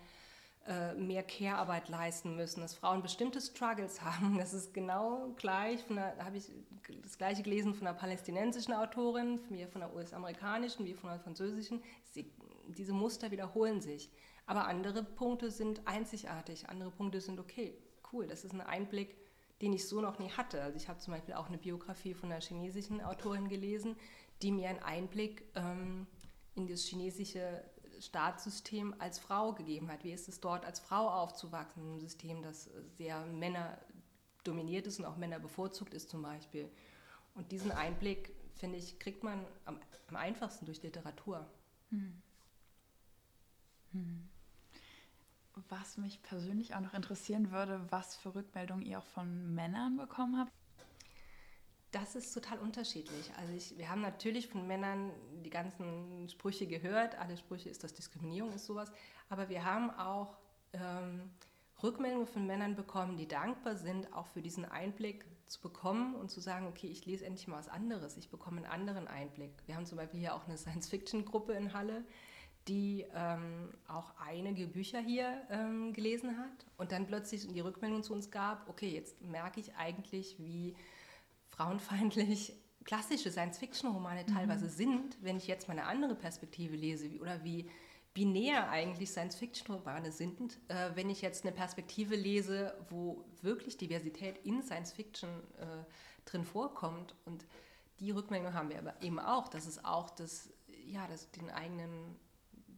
äh, mehr Care-Arbeit leisten müssen, dass Frauen bestimmte Struggles haben. Das ist genau gleich, habe ich das gleiche gelesen von einer palästinensischen Autorin, wie von einer US-amerikanischen, wie von einer französischen. Sie, diese Muster wiederholen sich. Aber andere Punkte sind einzigartig, andere Punkte sind okay, cool, das ist ein Einblick den ich so noch nie hatte. Also ich habe zum Beispiel auch eine Biografie von einer chinesischen Autorin gelesen, die mir einen Einblick ähm, in das chinesische Staatssystem als Frau gegeben hat. Wie ist es dort als Frau aufzuwachsen, in einem System, das sehr Männer dominiert ist und auch Männer bevorzugt ist zum Beispiel. Und diesen Einblick, finde ich, kriegt man am, am einfachsten durch Literatur. Hm. Hm was mich persönlich auch noch interessieren würde, was für Rückmeldungen ihr auch von Männern bekommen habt. Das ist total unterschiedlich. Also ich, wir haben natürlich von Männern die ganzen Sprüche gehört. Alle Sprüche ist das Diskriminierung, ist sowas. Aber wir haben auch ähm, Rückmeldungen von Männern bekommen, die dankbar sind, auch für diesen Einblick zu bekommen und zu sagen, okay, ich lese endlich mal was anderes. Ich bekomme einen anderen Einblick. Wir haben zum Beispiel hier auch eine Science-Fiction-Gruppe in Halle, die ähm, auch einige Bücher hier ähm, gelesen hat und dann plötzlich die Rückmeldung zu uns gab, okay, jetzt merke ich eigentlich, wie frauenfeindlich klassische Science-Fiction-Romane mhm. teilweise sind, wenn ich jetzt mal eine andere Perspektive lese oder wie binär eigentlich Science-Fiction-Romane sind, äh, wenn ich jetzt eine Perspektive lese, wo wirklich Diversität in Science-Fiction äh, drin vorkommt und die Rückmeldung haben wir aber eben auch, dass es auch das, ja, das, den eigenen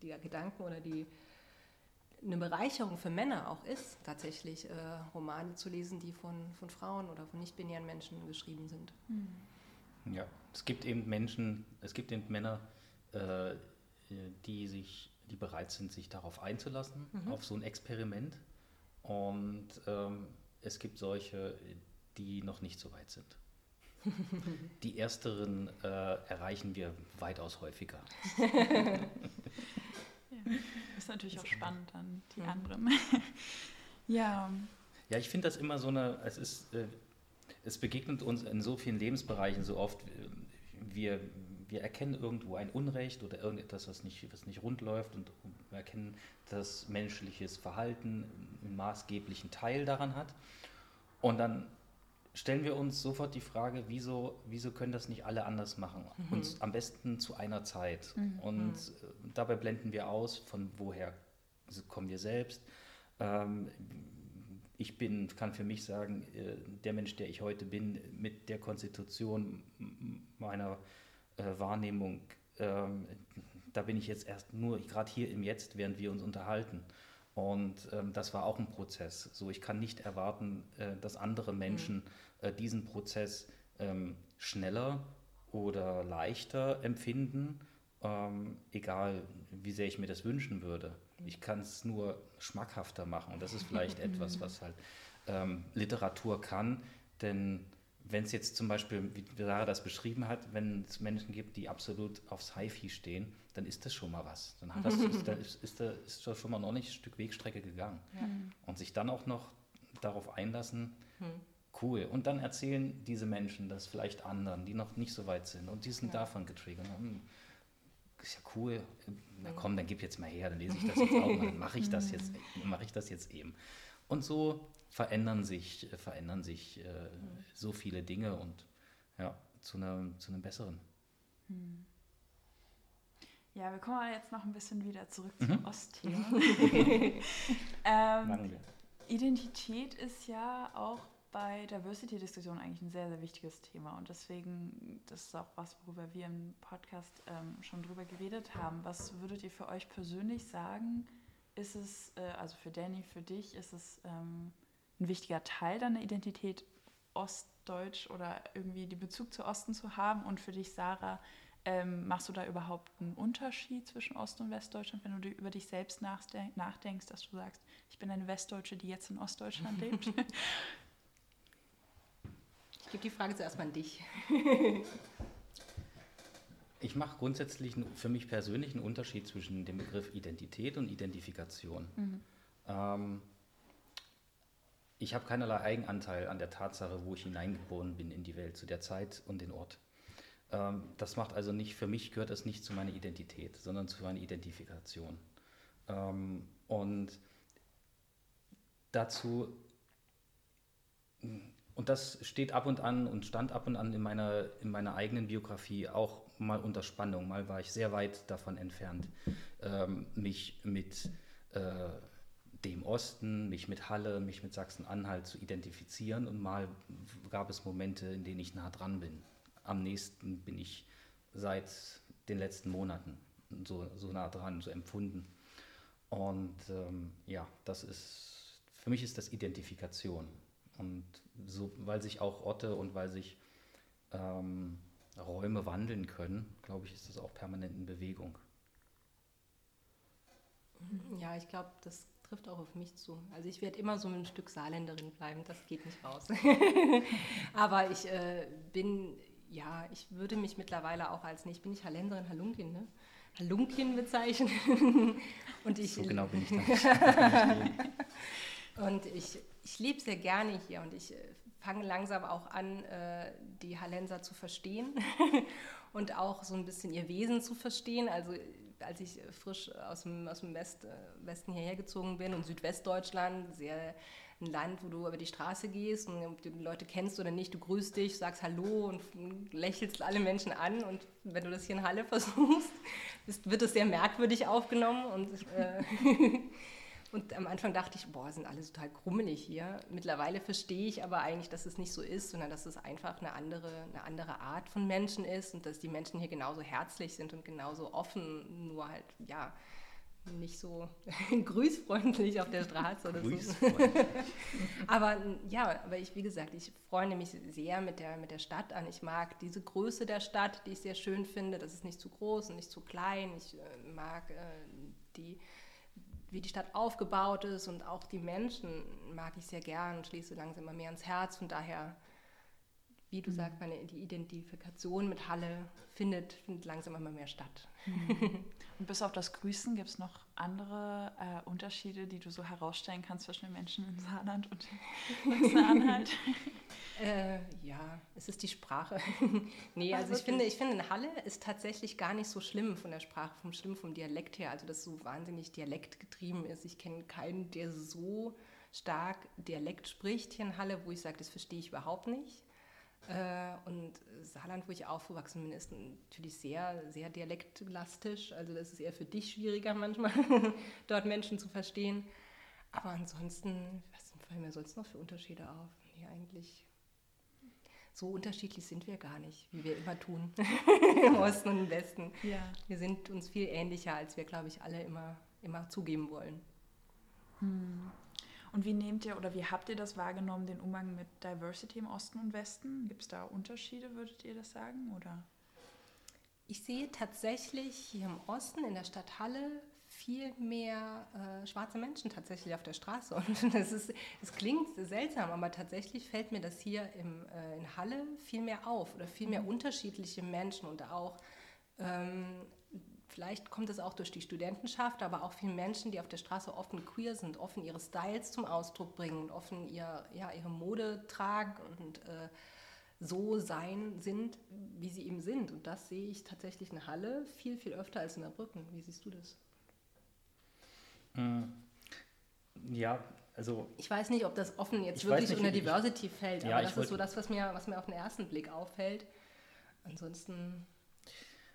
die Gedanken oder die eine Bereicherung für Männer auch ist, tatsächlich äh, Romane zu lesen, die von, von Frauen oder von nicht-binären Menschen geschrieben sind. Hm. Ja, es gibt eben Menschen, es gibt eben Männer, äh, die sich, die bereit sind, sich darauf einzulassen, mhm. auf so ein Experiment. Und ähm, es gibt solche, die noch nicht so weit sind. die ersteren äh, erreichen wir weitaus häufiger. Ist natürlich auch spannend dann, die ja. anderen. ja. Ja, ich finde das immer so eine, es ist, äh, es begegnet uns in so vielen Lebensbereichen so oft, wir, wir erkennen irgendwo ein Unrecht oder irgendetwas, was nicht, was nicht rund läuft und wir erkennen, dass menschliches Verhalten einen maßgeblichen Teil daran hat. Und dann stellen wir uns sofort die Frage, wieso, wieso können das nicht alle anders machen? Mhm. Und am besten zu einer Zeit. Mhm. Und mhm. Äh, dabei blenden wir aus, von woher kommen wir selbst. Ähm, ich bin, kann für mich sagen, äh, der Mensch, der ich heute bin, mit der Konstitution meiner äh, Wahrnehmung, ähm, da bin ich jetzt erst nur gerade hier im Jetzt, während wir uns unterhalten. Und ähm, das war auch ein Prozess. So, ich kann nicht erwarten, äh, dass andere Menschen mhm. Äh, diesen Prozess ähm, schneller oder leichter empfinden, ähm, egal wie sehr ich mir das wünschen würde. Ich kann es nur schmackhafter machen. Und das ist vielleicht etwas, was halt ähm, Literatur kann. Denn wenn es jetzt zum Beispiel, wie Sarah das beschrieben hat, wenn es Menschen gibt, die absolut auf Sci-Fi stehen, dann ist das schon mal was. Dann das, ist, da, ist, ist, da, ist da schon mal noch nicht ein Stück Wegstrecke gegangen. Ja. Und sich dann auch noch darauf einlassen, hm. Cool. Und dann erzählen diese Menschen das vielleicht anderen, die noch nicht so weit sind und die sind ja. davon getriggert. Hm, ist ja cool. Na komm, dann gib jetzt mal her, dann lese ich das jetzt auch mal, dann mache ich das jetzt, mache ich das jetzt eben. Und so verändern sich, verändern sich äh, so viele Dinge und ja, zu, einer, zu einem besseren. Hm. Ja, wir kommen jetzt noch ein bisschen wieder zurück zum mhm. Ostthema. ähm, Identität ist ja auch bei Diversity-Diskussionen eigentlich ein sehr, sehr wichtiges Thema. Und deswegen, das ist auch was, worüber wir im Podcast ähm, schon drüber geredet haben. Was würdet ihr für euch persönlich sagen? Ist es, äh, also für Danny, für dich, ist es ähm, ein wichtiger Teil deiner Identität Ostdeutsch oder irgendwie den Bezug zu Osten zu haben. Und für dich, Sarah, ähm, machst du da überhaupt einen Unterschied zwischen Ost- und Westdeutschland, wenn du über dich selbst nachdenkst, dass du sagst, ich bin eine Westdeutsche, die jetzt in Ostdeutschland lebt? Ich gebe die Frage zuerst mal an dich. Ich mache grundsätzlich für mich persönlich einen Unterschied zwischen dem Begriff Identität und Identifikation. Mhm. Ähm, ich habe keinerlei Eigenanteil an der Tatsache, wo ich hineingeboren bin in die Welt, zu der Zeit und den Ort. Ähm, das macht also nicht, für mich gehört das nicht zu meiner Identität, sondern zu meiner Identifikation. Ähm, und dazu und das steht ab und an und stand ab und an in meiner, in meiner eigenen Biografie auch mal unter Spannung. Mal war ich sehr weit davon entfernt, ähm, mich mit äh, dem Osten, mich mit Halle, mich mit Sachsen-Anhalt zu identifizieren. Und mal gab es Momente, in denen ich nah dran bin. Am nächsten bin ich seit den letzten Monaten so, so nah dran, so empfunden. Und ähm, ja, das ist, für mich ist das Identifikation. Und so, weil sich auch Orte und weil sich ähm, Räume wandeln können, glaube ich, ist das auch permanent in Bewegung. Ja, ich glaube, das trifft auch auf mich zu. Also ich werde immer so ein Stück Saarländerin bleiben, das geht nicht raus. Aber ich äh, bin, ja, ich würde mich mittlerweile auch als, nee, ich bin nicht Halländerin, Halunkin, ne? Halunkin bezeichnen. Und ich, so genau bin ich da Und ich ich lebe sehr gerne hier und ich äh, fange langsam auch an, äh, die Hallenser zu verstehen und auch so ein bisschen ihr Wesen zu verstehen. Also als ich frisch aus dem, aus dem West, äh, Westen hierher gezogen bin und Südwestdeutschland, sehr ein Land, wo du über die Straße gehst und ob du die Leute kennst oder nicht, du grüßt dich, sagst Hallo und lächelst alle Menschen an und wenn du das hier in Halle versuchst, wird es sehr merkwürdig aufgenommen und äh, Und am Anfang dachte ich, boah, sind alle total krummelig hier. Mittlerweile verstehe ich aber eigentlich, dass es nicht so ist, sondern dass es einfach eine andere, eine andere Art von Menschen ist und dass die Menschen hier genauso herzlich sind und genauso offen, nur halt, ja, nicht so grüßfreundlich auf der Straße oder so. aber ja, aber ich, wie gesagt, ich freue mich sehr mit der, mit der Stadt an. Ich mag diese Größe der Stadt, die ich sehr schön finde. Das ist nicht zu groß und nicht zu klein. Ich äh, mag äh, die wie die Stadt aufgebaut ist und auch die Menschen mag ich sehr gern und schließe langsam immer mehr ans Herz. Von daher, wie du mhm. sagst, meine, die Identifikation mit Halle findet, findet langsam immer mehr statt. Mhm. Und bis auf das Grüßen gibt es noch andere äh, Unterschiede, die du so herausstellen kannst zwischen den Menschen in Saarland und Sachsen-Anhalt? äh, ja, es ist die Sprache. nee, also ich finde, ich finde, in Halle ist tatsächlich gar nicht so schlimm von der Sprache, vom schlimm vom Dialekt her, also dass so wahnsinnig dialektgetrieben ist. Ich kenne keinen, der so stark Dialekt spricht hier in Halle, wo ich sage, das verstehe ich überhaupt nicht. Äh, und Saarland, wo ich aufgewachsen bin, ist natürlich sehr, sehr dialektlastisch. Also das ist eher für dich schwieriger manchmal, dort Menschen zu verstehen. Aber ansonsten, was fallen mir sonst noch für Unterschiede auf? Nee, eigentlich so unterschiedlich sind wir gar nicht, wie wir immer tun, im Osten und im Westen. Ja. Wir sind uns viel ähnlicher, als wir, glaube ich, alle immer, immer zugeben wollen. Hm. Und wie nehmt ihr oder wie habt ihr das wahrgenommen, den Umgang mit Diversity im Osten und Westen? Gibt es da Unterschiede, würdet ihr das sagen? Oder? Ich sehe tatsächlich hier im Osten, in der Stadt Halle, viel mehr äh, schwarze Menschen tatsächlich auf der Straße. Und das, ist, das klingt seltsam, aber tatsächlich fällt mir das hier im, äh, in Halle viel mehr auf oder viel mehr mhm. unterschiedliche Menschen und auch ähm, Vielleicht kommt es auch durch die Studentenschaft, aber auch viele Menschen, die auf der Straße offen queer sind, offen ihre Styles zum Ausdruck bringen und offen ihr, ja, ihre Mode tragen und äh, so sein sind, wie sie eben sind. Und das sehe ich tatsächlich in Halle viel, viel öfter als in der Brücken. Wie siehst du das? Hm. Ja, also. Ich weiß nicht, ob das offen jetzt wirklich nicht, unter Diversity ich, fällt, ja, aber das ist so das, was mir, was mir auf den ersten Blick auffällt. Ansonsten.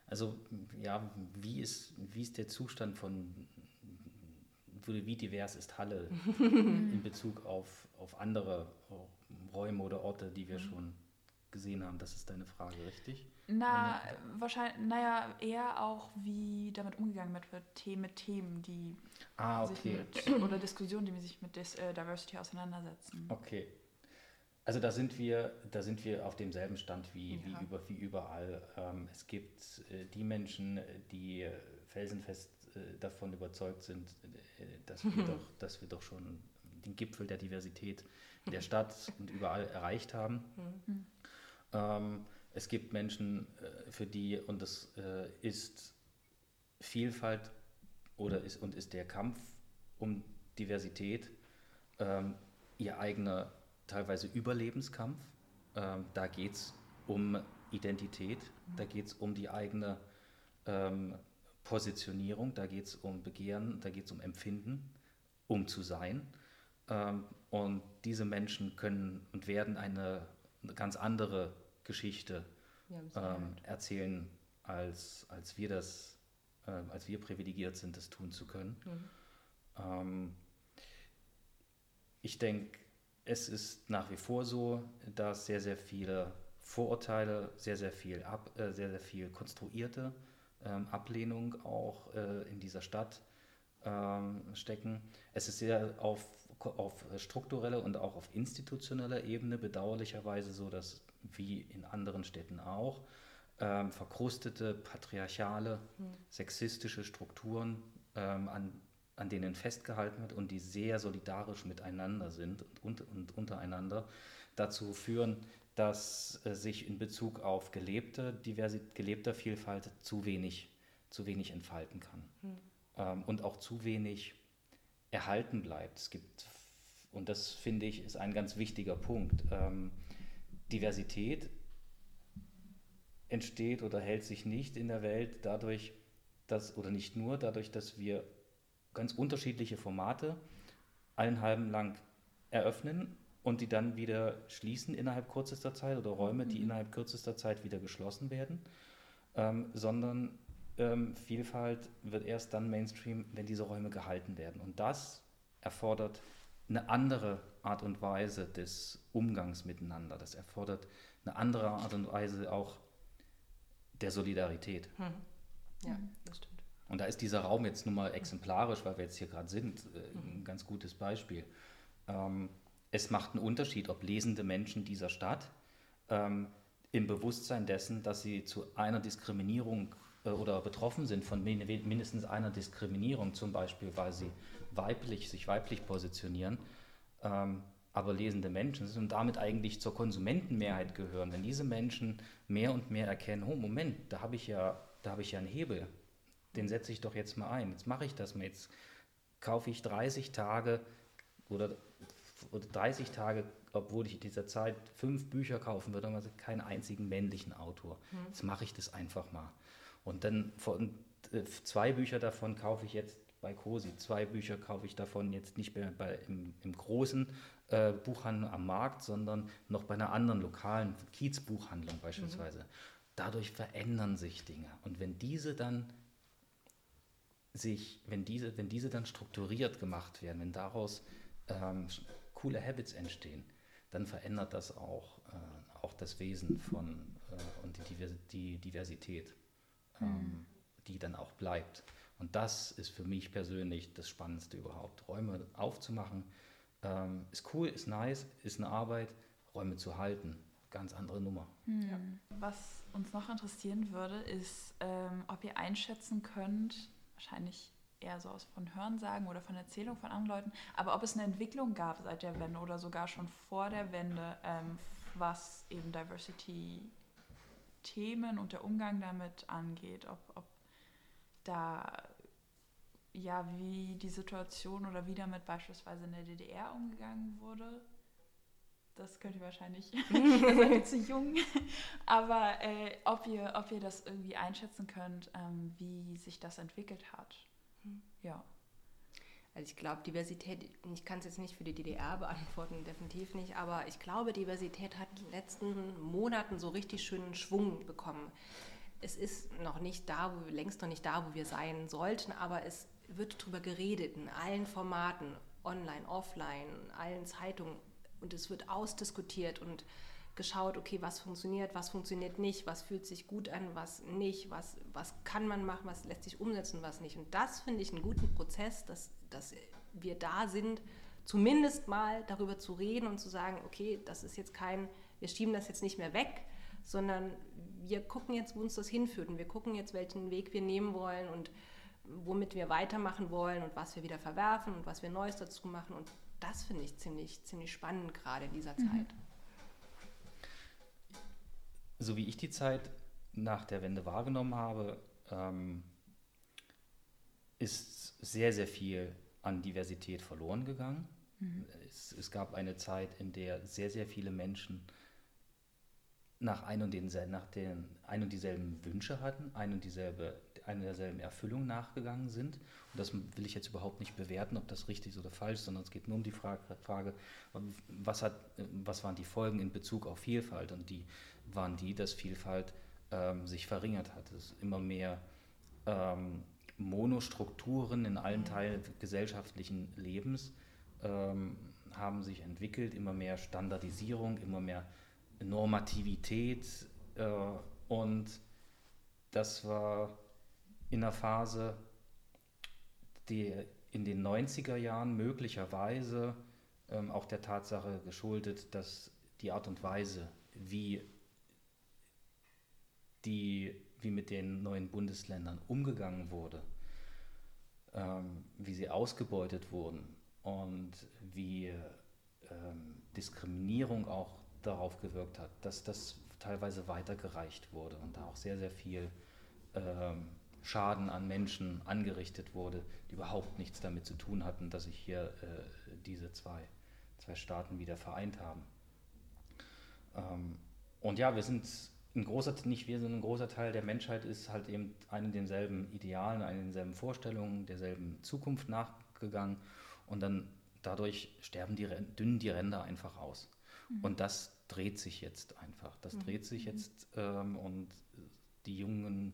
Also ja, wie ist, wie ist der Zustand von, wie divers ist Halle in Bezug auf, auf andere Räume oder Orte, die wir mhm. schon gesehen haben? Das ist deine Frage, richtig? Na, wahrscheinlich, naja, eher auch, wie damit umgegangen wird, Themen, mit Themen, die ah, okay. sich mit, oder Diskussionen, die sich mit Dis, äh, Diversity auseinandersetzen. Okay. Also da sind wir, da sind wir auf demselben Stand wie, ja. wie, über, wie überall. Ähm, es gibt äh, die Menschen, die felsenfest äh, davon überzeugt sind, äh, dass wir, doch, dass wir doch schon den Gipfel der Diversität in der Stadt und überall erreicht haben. Mhm. Ähm, es gibt Menschen, äh, für die, und das äh, ist Vielfalt oder ist und ist der Kampf um Diversität ähm, ihr eigener teilweise Überlebenskampf. Ähm, da geht es um Identität, da geht es um die eigene ähm, Positionierung, da geht es um Begehren, da geht es um Empfinden, um zu sein. Ähm, und diese Menschen können und werden eine, eine ganz andere Geschichte ähm, erzählen, als, als wir das, äh, als wir privilegiert sind, das tun zu können. Mhm. Ähm, ich denke, es ist nach wie vor so, dass sehr, sehr viele Vorurteile, sehr, sehr viel, ab, äh, sehr, sehr viel konstruierte ähm, Ablehnung auch äh, in dieser Stadt ähm, stecken. Es ist sehr auf, auf struktureller und auch auf institutioneller Ebene bedauerlicherweise so, dass wie in anderen Städten auch ähm, verkrustete, patriarchale, mhm. sexistische Strukturen, ähm, an, an denen festgehalten wird und die sehr solidarisch miteinander sind und, und, und untereinander, dazu führen, dass äh, sich in Bezug auf gelebte Diversität, gelebter Vielfalt zu wenig, zu wenig entfalten kann mhm. ähm, und auch zu wenig erhalten bleibt. Es gibt, und das finde ich, ist ein ganz wichtiger Punkt. Ähm, Diversität entsteht oder hält sich nicht in der Welt dadurch, dass, oder nicht nur dadurch, dass wir ganz unterschiedliche Formate allen halben lang eröffnen und die dann wieder schließen innerhalb kürzester Zeit oder Räume, die mhm. innerhalb kürzester Zeit wieder geschlossen werden, ähm, sondern ähm, Vielfalt wird erst dann Mainstream, wenn diese Räume gehalten werden. Und das erfordert eine andere Art und Weise des Umgangs miteinander. Das erfordert eine andere Art und Weise auch der Solidarität. Hm. Ja, das stimmt. Und da ist dieser Raum jetzt nun mal exemplarisch, weil wir jetzt hier gerade sind, äh, ein ganz gutes Beispiel. Ähm, es macht einen Unterschied, ob lesende Menschen dieser Stadt ähm, im Bewusstsein dessen, dass sie zu einer Diskriminierung äh, oder betroffen sind von mindestens einer Diskriminierung, zum Beispiel weil sie weiblich, sich weiblich positionieren, ähm, aber lesende Menschen sind und damit eigentlich zur Konsumentenmehrheit gehören. Wenn diese Menschen mehr und mehr erkennen, oh Moment, da habe ich ja, da habe ich ja einen Hebel, den setze ich doch jetzt mal ein. Jetzt mache ich das mal. Jetzt kaufe ich 30 Tage oder oder 30 Tage, obwohl ich in dieser Zeit fünf Bücher kaufen würde, aber keinen einzigen männlichen Autor. Mhm. Jetzt mache ich das einfach mal. Und dann von, äh, zwei Bücher davon kaufe ich jetzt bei Cosi. Zwei Bücher kaufe ich davon jetzt nicht mehr bei, im, im großen äh, Buchhandel am Markt, sondern noch bei einer anderen lokalen Kiezbuchhandlung beispielsweise. Mhm. Dadurch verändern sich Dinge. Und wenn diese dann sich, wenn diese, wenn diese dann strukturiert gemacht werden, wenn daraus ähm, coole Habits entstehen, dann verändert das auch, äh, auch das Wesen von äh, und die, Divers die Diversität, ähm, mhm. die dann auch bleibt. Und das ist für mich persönlich das Spannendste überhaupt. Räume aufzumachen, ähm, ist cool, ist nice, ist eine Arbeit, Räume zu halten, ganz andere Nummer. Mhm. Ja. Was uns noch interessieren würde, ist, ähm, ob ihr einschätzen könnt, wahrscheinlich eher so aus von Hörensagen oder von Erzählungen von anderen Leuten, aber ob es eine Entwicklung gab seit der Wende oder sogar schon vor der Wende, ähm, was eben Diversity-Themen und der Umgang damit angeht, ob, ob da ja, wie die Situation oder wie damit beispielsweise in der DDR umgegangen wurde. Das könnt ihr wahrscheinlich, ihr seid zu jung, aber äh, ob, ihr, ob ihr das irgendwie einschätzen könnt, ähm, wie sich das entwickelt hat. Ja. Also ich glaube, Diversität, ich kann es jetzt nicht für die DDR beantworten, definitiv nicht, aber ich glaube, Diversität hat in den letzten Monaten so richtig schönen Schwung bekommen. Es ist noch nicht da, wo wir, längst noch nicht da, wo wir sein sollten, aber es wird darüber geredet in allen Formaten, online, offline, allen Zeitungen und es wird ausdiskutiert und geschaut, okay, was funktioniert, was funktioniert nicht, was fühlt sich gut an, was nicht, was, was kann man machen, was lässt sich umsetzen, was nicht. Und das finde ich einen guten Prozess, dass, dass wir da sind, zumindest mal darüber zu reden und zu sagen, okay, das ist jetzt kein, wir schieben das jetzt nicht mehr weg, sondern wir gucken jetzt, wo uns das hinführt und wir gucken jetzt, welchen Weg wir nehmen wollen und womit wir weitermachen wollen und was wir wieder verwerfen und was wir Neues dazu machen. Und das finde ich ziemlich, ziemlich spannend gerade in dieser mhm. Zeit. So wie ich die Zeit nach der Wende wahrgenommen habe, ähm, ist sehr, sehr viel an Diversität verloren gegangen. Mhm. Es, es, gab eine Zeit, in der sehr, sehr viele Menschen nach ein und, den, nach den, ein und dieselben Wünsche hatten, ein und dieselbe, eine derselben Erfüllung nachgegangen sind. Und das will ich jetzt überhaupt nicht bewerten, ob das richtig oder falsch ist, sondern es geht nur um die Frage, was, hat, was waren die Folgen in Bezug auf Vielfalt? Und die waren die, dass Vielfalt ähm, sich verringert hat. Es immer mehr ähm, Monostrukturen in allen Teilen gesellschaftlichen Lebens ähm, haben sich entwickelt, immer mehr Standardisierung, immer mehr Normativität äh, und das war in einer Phase, die in den 90er Jahren möglicherweise ähm, auch der Tatsache geschuldet, dass die Art und Weise, wie, die, wie mit den neuen Bundesländern umgegangen wurde, ähm, wie sie ausgebeutet wurden und wie ähm, Diskriminierung auch darauf gewirkt hat, dass das teilweise weitergereicht wurde und da auch sehr, sehr viel ähm, Schaden an Menschen angerichtet wurde, die überhaupt nichts damit zu tun hatten, dass sich hier äh, diese zwei, zwei Staaten wieder vereint haben. Ähm, und ja, wir sind ein großer, nicht wir, sondern ein großer Teil der Menschheit ist halt eben einen denselben Idealen, einen denselben Vorstellungen, derselben Zukunft nachgegangen und dann dadurch sterben die, dünnen die Ränder einfach aus. Mhm. Und das dreht sich jetzt einfach. Das mhm. dreht sich jetzt ähm, und die jungen,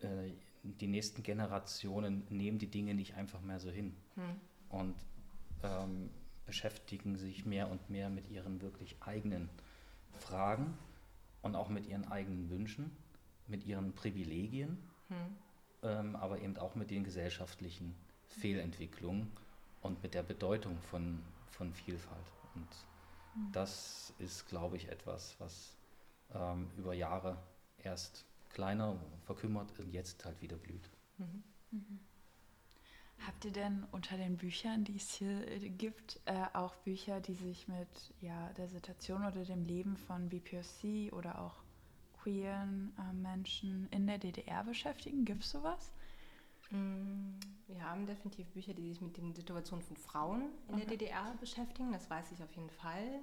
äh, die nächsten Generationen nehmen die Dinge nicht einfach mehr so hin mhm. und ähm, beschäftigen sich mehr und mehr mit ihren wirklich eigenen Fragen und auch mit ihren eigenen Wünschen, mit ihren Privilegien, mhm. ähm, aber eben auch mit den gesellschaftlichen Fehlentwicklungen und mit der Bedeutung von, von Vielfalt. Und Mhm. Das ist, glaube ich, etwas, was ähm, über Jahre erst kleiner verkümmert und jetzt halt wieder blüht. Mhm. Mhm. Habt ihr denn unter den Büchern, die es hier äh, gibt, äh, auch Bücher, die sich mit ja, der Situation oder dem Leben von BPOC oder auch queeren äh, Menschen in der DDR beschäftigen? Gibt es sowas? Mm, wir haben definitiv Bücher, die sich mit den Situationen von Frauen in okay. der DDR beschäftigen, das weiß ich auf jeden Fall.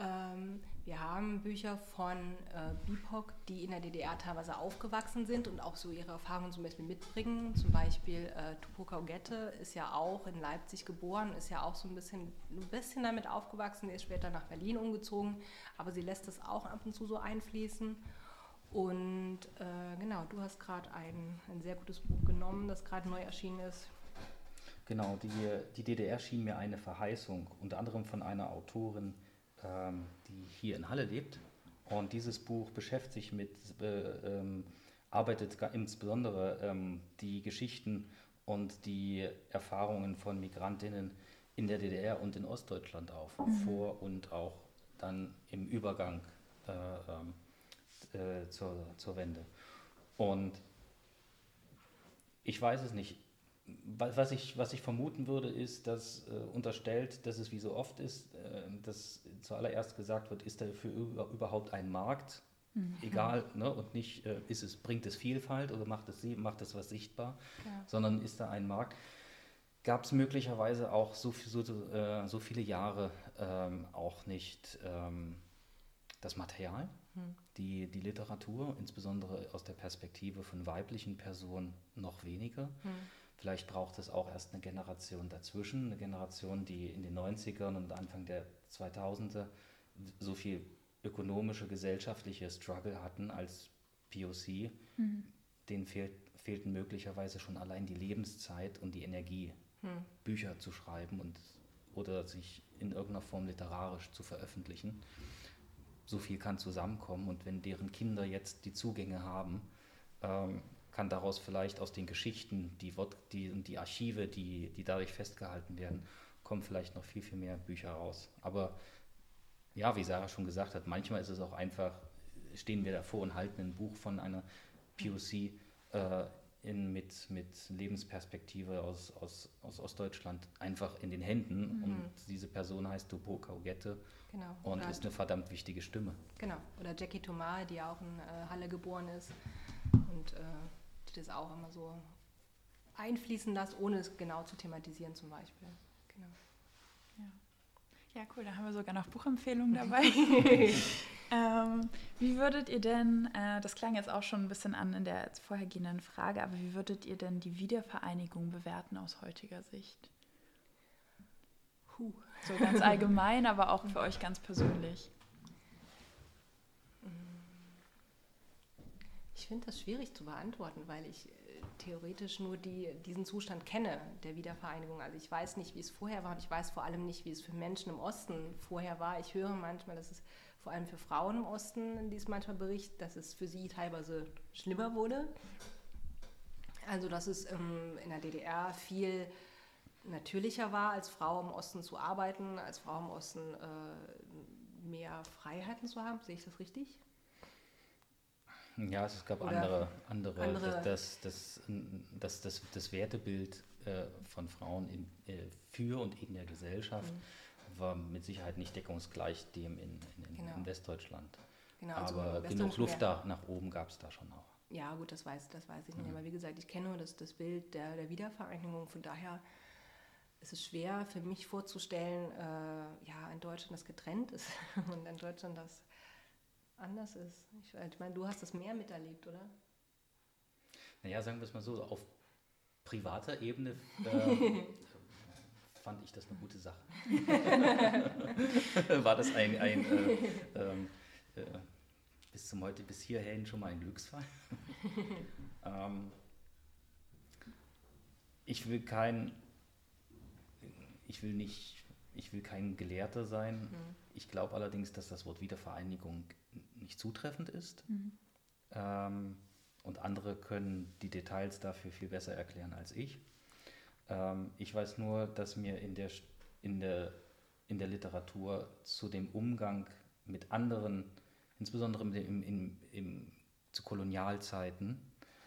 Ähm, wir haben Bücher von äh, BIPOC, die in der DDR teilweise aufgewachsen sind und auch so ihre Erfahrungen zum Beispiel mitbringen. Zum Beispiel äh, Tupoka Ogette ist ja auch in Leipzig geboren, ist ja auch so ein bisschen, ein bisschen damit aufgewachsen, ist später nach Berlin umgezogen, aber sie lässt das auch ab und zu so einfließen. Und äh, genau, du hast gerade ein, ein sehr gutes Buch genommen, das gerade neu erschienen ist. Genau, die, die DDR schien mir eine Verheißung, unter anderem von einer Autorin, ähm, die hier in Halle lebt. Und dieses Buch beschäftigt sich mit, äh, ähm, arbeitet insbesondere ähm, die Geschichten und die Erfahrungen von Migrantinnen in der DDR und in Ostdeutschland auf, mhm. vor und auch dann im Übergang äh, ähm, äh, zur, zur Wende. Und ich weiß es nicht. Was ich, was ich vermuten würde, ist, dass äh, unterstellt, dass es wie so oft ist, äh, dass zuallererst gesagt wird, ist dafür überhaupt ein Markt? Mhm. Egal, ne? und nicht, äh, ist es, bringt es Vielfalt oder macht es, macht es was sichtbar, ja. sondern ist da ein Markt. Gab es möglicherweise auch so, so, äh, so viele Jahre ähm, auch nicht ähm, das Material? Hm. Die, die Literatur, insbesondere aus der Perspektive von weiblichen Personen, noch weniger. Hm. Vielleicht braucht es auch erst eine Generation dazwischen, eine Generation, die in den 90ern und Anfang der 2000er so viel ökonomische, gesellschaftliche Struggle hatten als POC. Mhm. Denen fehlt, fehlten möglicherweise schon allein die Lebenszeit und die Energie, mhm. Bücher zu schreiben und, oder sich in irgendeiner Form literarisch zu veröffentlichen so viel kann zusammenkommen und wenn deren Kinder jetzt die Zugänge haben, ähm, kann daraus vielleicht aus den Geschichten, die, Wort, die, die Archive, die, die dadurch festgehalten werden, kommen vielleicht noch viel, viel mehr Bücher raus. Aber ja, wie Sarah schon gesagt hat, manchmal ist es auch einfach, stehen wir davor und halten ein Buch von einer POC äh, in, mit, mit Lebensperspektive aus, aus, aus Ostdeutschland einfach in den Händen. Mhm. Und diese Person heißt Duboka Ugette genau. und Oder ist eine verdammt wichtige Stimme. Genau. Oder Jackie Thomas, die auch in äh, Halle geboren ist und äh, das auch immer so einfließen lässt, ohne es genau zu thematisieren zum Beispiel. Genau. Ja. ja, cool. Da haben wir sogar noch Buchempfehlungen dabei. ähm, wie würdet ihr denn, äh, das klang jetzt auch schon ein bisschen an in der vorhergehenden Frage, aber wie würdet ihr denn die Wiedervereinigung bewerten aus heutiger Sicht? Puh. So ganz allgemein, aber auch für euch ganz persönlich. Ich finde das schwierig zu beantworten, weil ich theoretisch nur die, diesen Zustand kenne der Wiedervereinigung. Also ich weiß nicht, wie es vorher war und ich weiß vor allem nicht, wie es für Menschen im Osten vorher war. Ich höre manchmal, dass es vor allem für Frauen im Osten, die es manchmal berichten, dass es für sie teilweise schlimmer wurde. Also dass es ähm, in der DDR viel natürlicher war, als Frau im Osten zu arbeiten, als Frau im Osten äh, mehr Freiheiten zu haben. Sehe ich das richtig? Ja, es gab andere, andere, andere das, das, das, das, das Wertebild äh, von Frauen in, äh, für und in der Gesellschaft mhm. war mit Sicherheit nicht deckungsgleich dem in, in, genau. in Westdeutschland. Genau, also aber genug Luft da nach oben gab es da schon auch. Ja, gut, das weiß, das weiß ich nicht. Mhm. Aber wie gesagt, ich kenne nur das, das Bild der, der Wiedervereinigung. Von daher ist es schwer für mich vorzustellen, äh, ja, in Deutschland das getrennt ist und in Deutschland das anders ist. Ich, ich meine, du hast das mehr miterlebt, oder? Naja, sagen wir es mal so, auf privater Ebene äh, fand ich das eine gute Sache. War das ein, ein äh, ähm, äh, bis zum heute, bis hierhin schon mal ein Glücksfall? ähm, ich will kein, ich will nicht, ich will kein Gelehrter sein. Mhm. Ich glaube allerdings, dass das Wort Wiedervereinigung nicht zutreffend ist. Mhm. Ähm, und andere können die Details dafür viel besser erklären als ich. Ähm, ich weiß nur, dass mir in der, in, der, in der Literatur zu dem Umgang mit anderen, insbesondere im, im, im, zu Kolonialzeiten,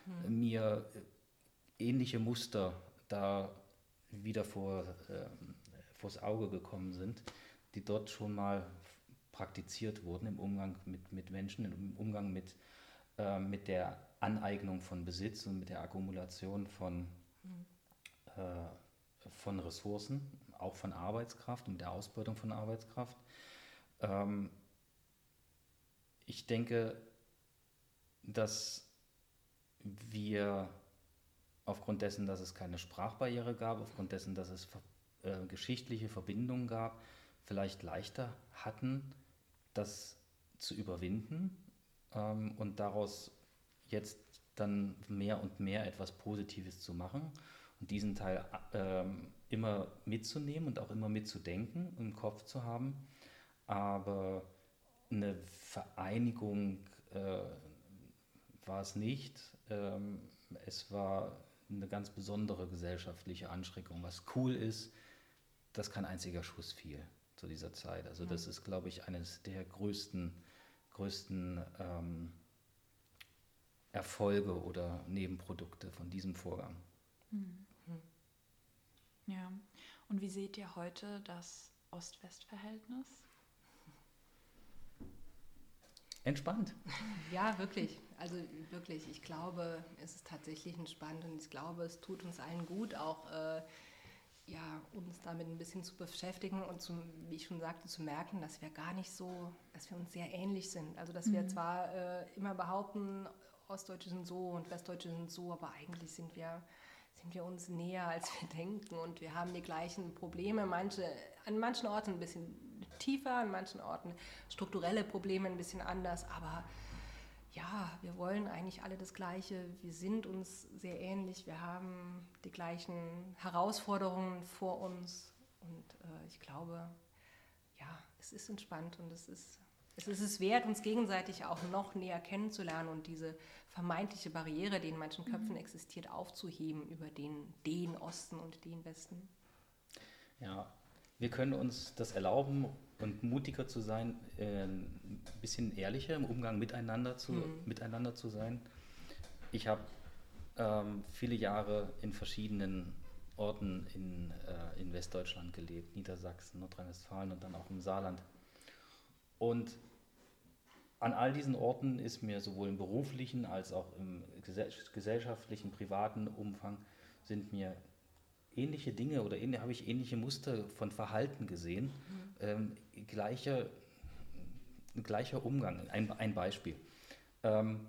mhm. mir ähnliche Muster da wieder vor, äh, vors Auge gekommen sind, die dort schon mal praktiziert wurden im Umgang mit, mit Menschen, im Umgang mit, äh, mit der Aneignung von Besitz und mit der Akkumulation von, mhm. äh, von Ressourcen, auch von Arbeitskraft und mit der Ausbeutung von Arbeitskraft. Ähm, ich denke, dass wir aufgrund dessen, dass es keine Sprachbarriere gab, aufgrund dessen, dass es äh, geschichtliche Verbindungen gab, vielleicht leichter hatten, das zu überwinden ähm, und daraus jetzt dann mehr und mehr etwas Positives zu machen und diesen Teil ähm, immer mitzunehmen und auch immer mitzudenken, im Kopf zu haben. Aber eine Vereinigung äh, war es nicht. Ähm, es war eine ganz besondere gesellschaftliche Anstrengung. Was cool ist, dass kein einziger Schuss fiel zu dieser Zeit. Also das mhm. ist, glaube ich, eines der größten, größten ähm, Erfolge oder Nebenprodukte von diesem Vorgang. Mhm. Ja, und wie seht ihr heute das Ost-West-Verhältnis? Entspannt. Ja, wirklich. Also wirklich, ich glaube, es ist tatsächlich entspannt und ich glaube, es tut uns allen gut, auch äh, ja, uns damit ein bisschen zu beschäftigen und zum, wie ich schon sagte, zu merken, dass wir gar nicht so, dass wir uns sehr ähnlich sind. Also dass mhm. wir zwar äh, immer behaupten, Ostdeutsche sind so und Westdeutsche sind so, aber eigentlich sind wir, sind wir uns näher, als wir denken und wir haben die gleichen Probleme. Manche, an manchen Orten ein bisschen tiefer, an manchen Orten strukturelle Probleme ein bisschen anders, aber ja, wir wollen eigentlich alle das Gleiche. Wir sind uns sehr ähnlich. Wir haben die gleichen Herausforderungen vor uns. Und äh, ich glaube, ja, es ist entspannt und es ist, es ist es wert, uns gegenseitig auch noch näher kennenzulernen und diese vermeintliche Barriere, die in manchen mhm. Köpfen mhm. existiert, aufzuheben über den, den Osten und den Westen. Ja, wir können uns das erlauben und mutiger zu sein, äh, ein bisschen ehrlicher im Umgang miteinander zu, mhm. miteinander zu sein. Ich habe ähm, viele Jahre in verschiedenen Orten in, äh, in Westdeutschland gelebt, Niedersachsen, Nordrhein-Westfalen und dann auch im Saarland. Und an all diesen Orten ist mir sowohl im beruflichen als auch im gesellschaftlichen, privaten Umfang sind mir ähnliche Dinge oder ähnlich, habe ich ähnliche Muster von Verhalten gesehen. Mhm. Ähm, gleicher, gleicher Umgang. Ein, ein Beispiel. Ähm,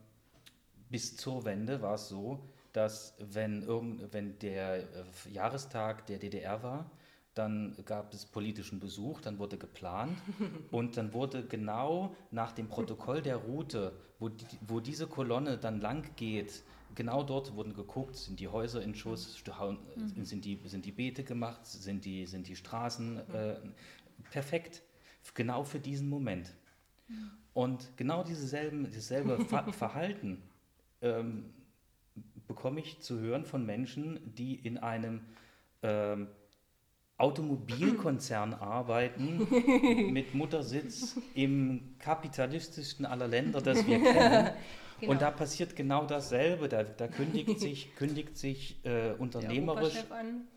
bis zur Wende war es so, dass wenn, irgend, wenn der äh, Jahrestag der DDR war, dann gab es politischen Besuch, dann wurde geplant und dann wurde genau nach dem Protokoll der Route, wo, die, wo diese Kolonne dann lang geht, genau dort wurden geguckt, sind die Häuser in Schuss, mhm. sind, die, sind die Beete gemacht, sind die, sind die Straßen mhm. äh, perfekt, genau für diesen Moment. Mhm. Und genau dieses selbe Verhalten ähm, bekomme ich zu hören von Menschen, die in einem ähm, Automobilkonzern arbeiten, mit Muttersitz im kapitalistischsten aller Länder, das wir kennen. Genau. Und da passiert genau dasselbe. Da, da kündigt sich, kündigt sich äh, unternehmerisch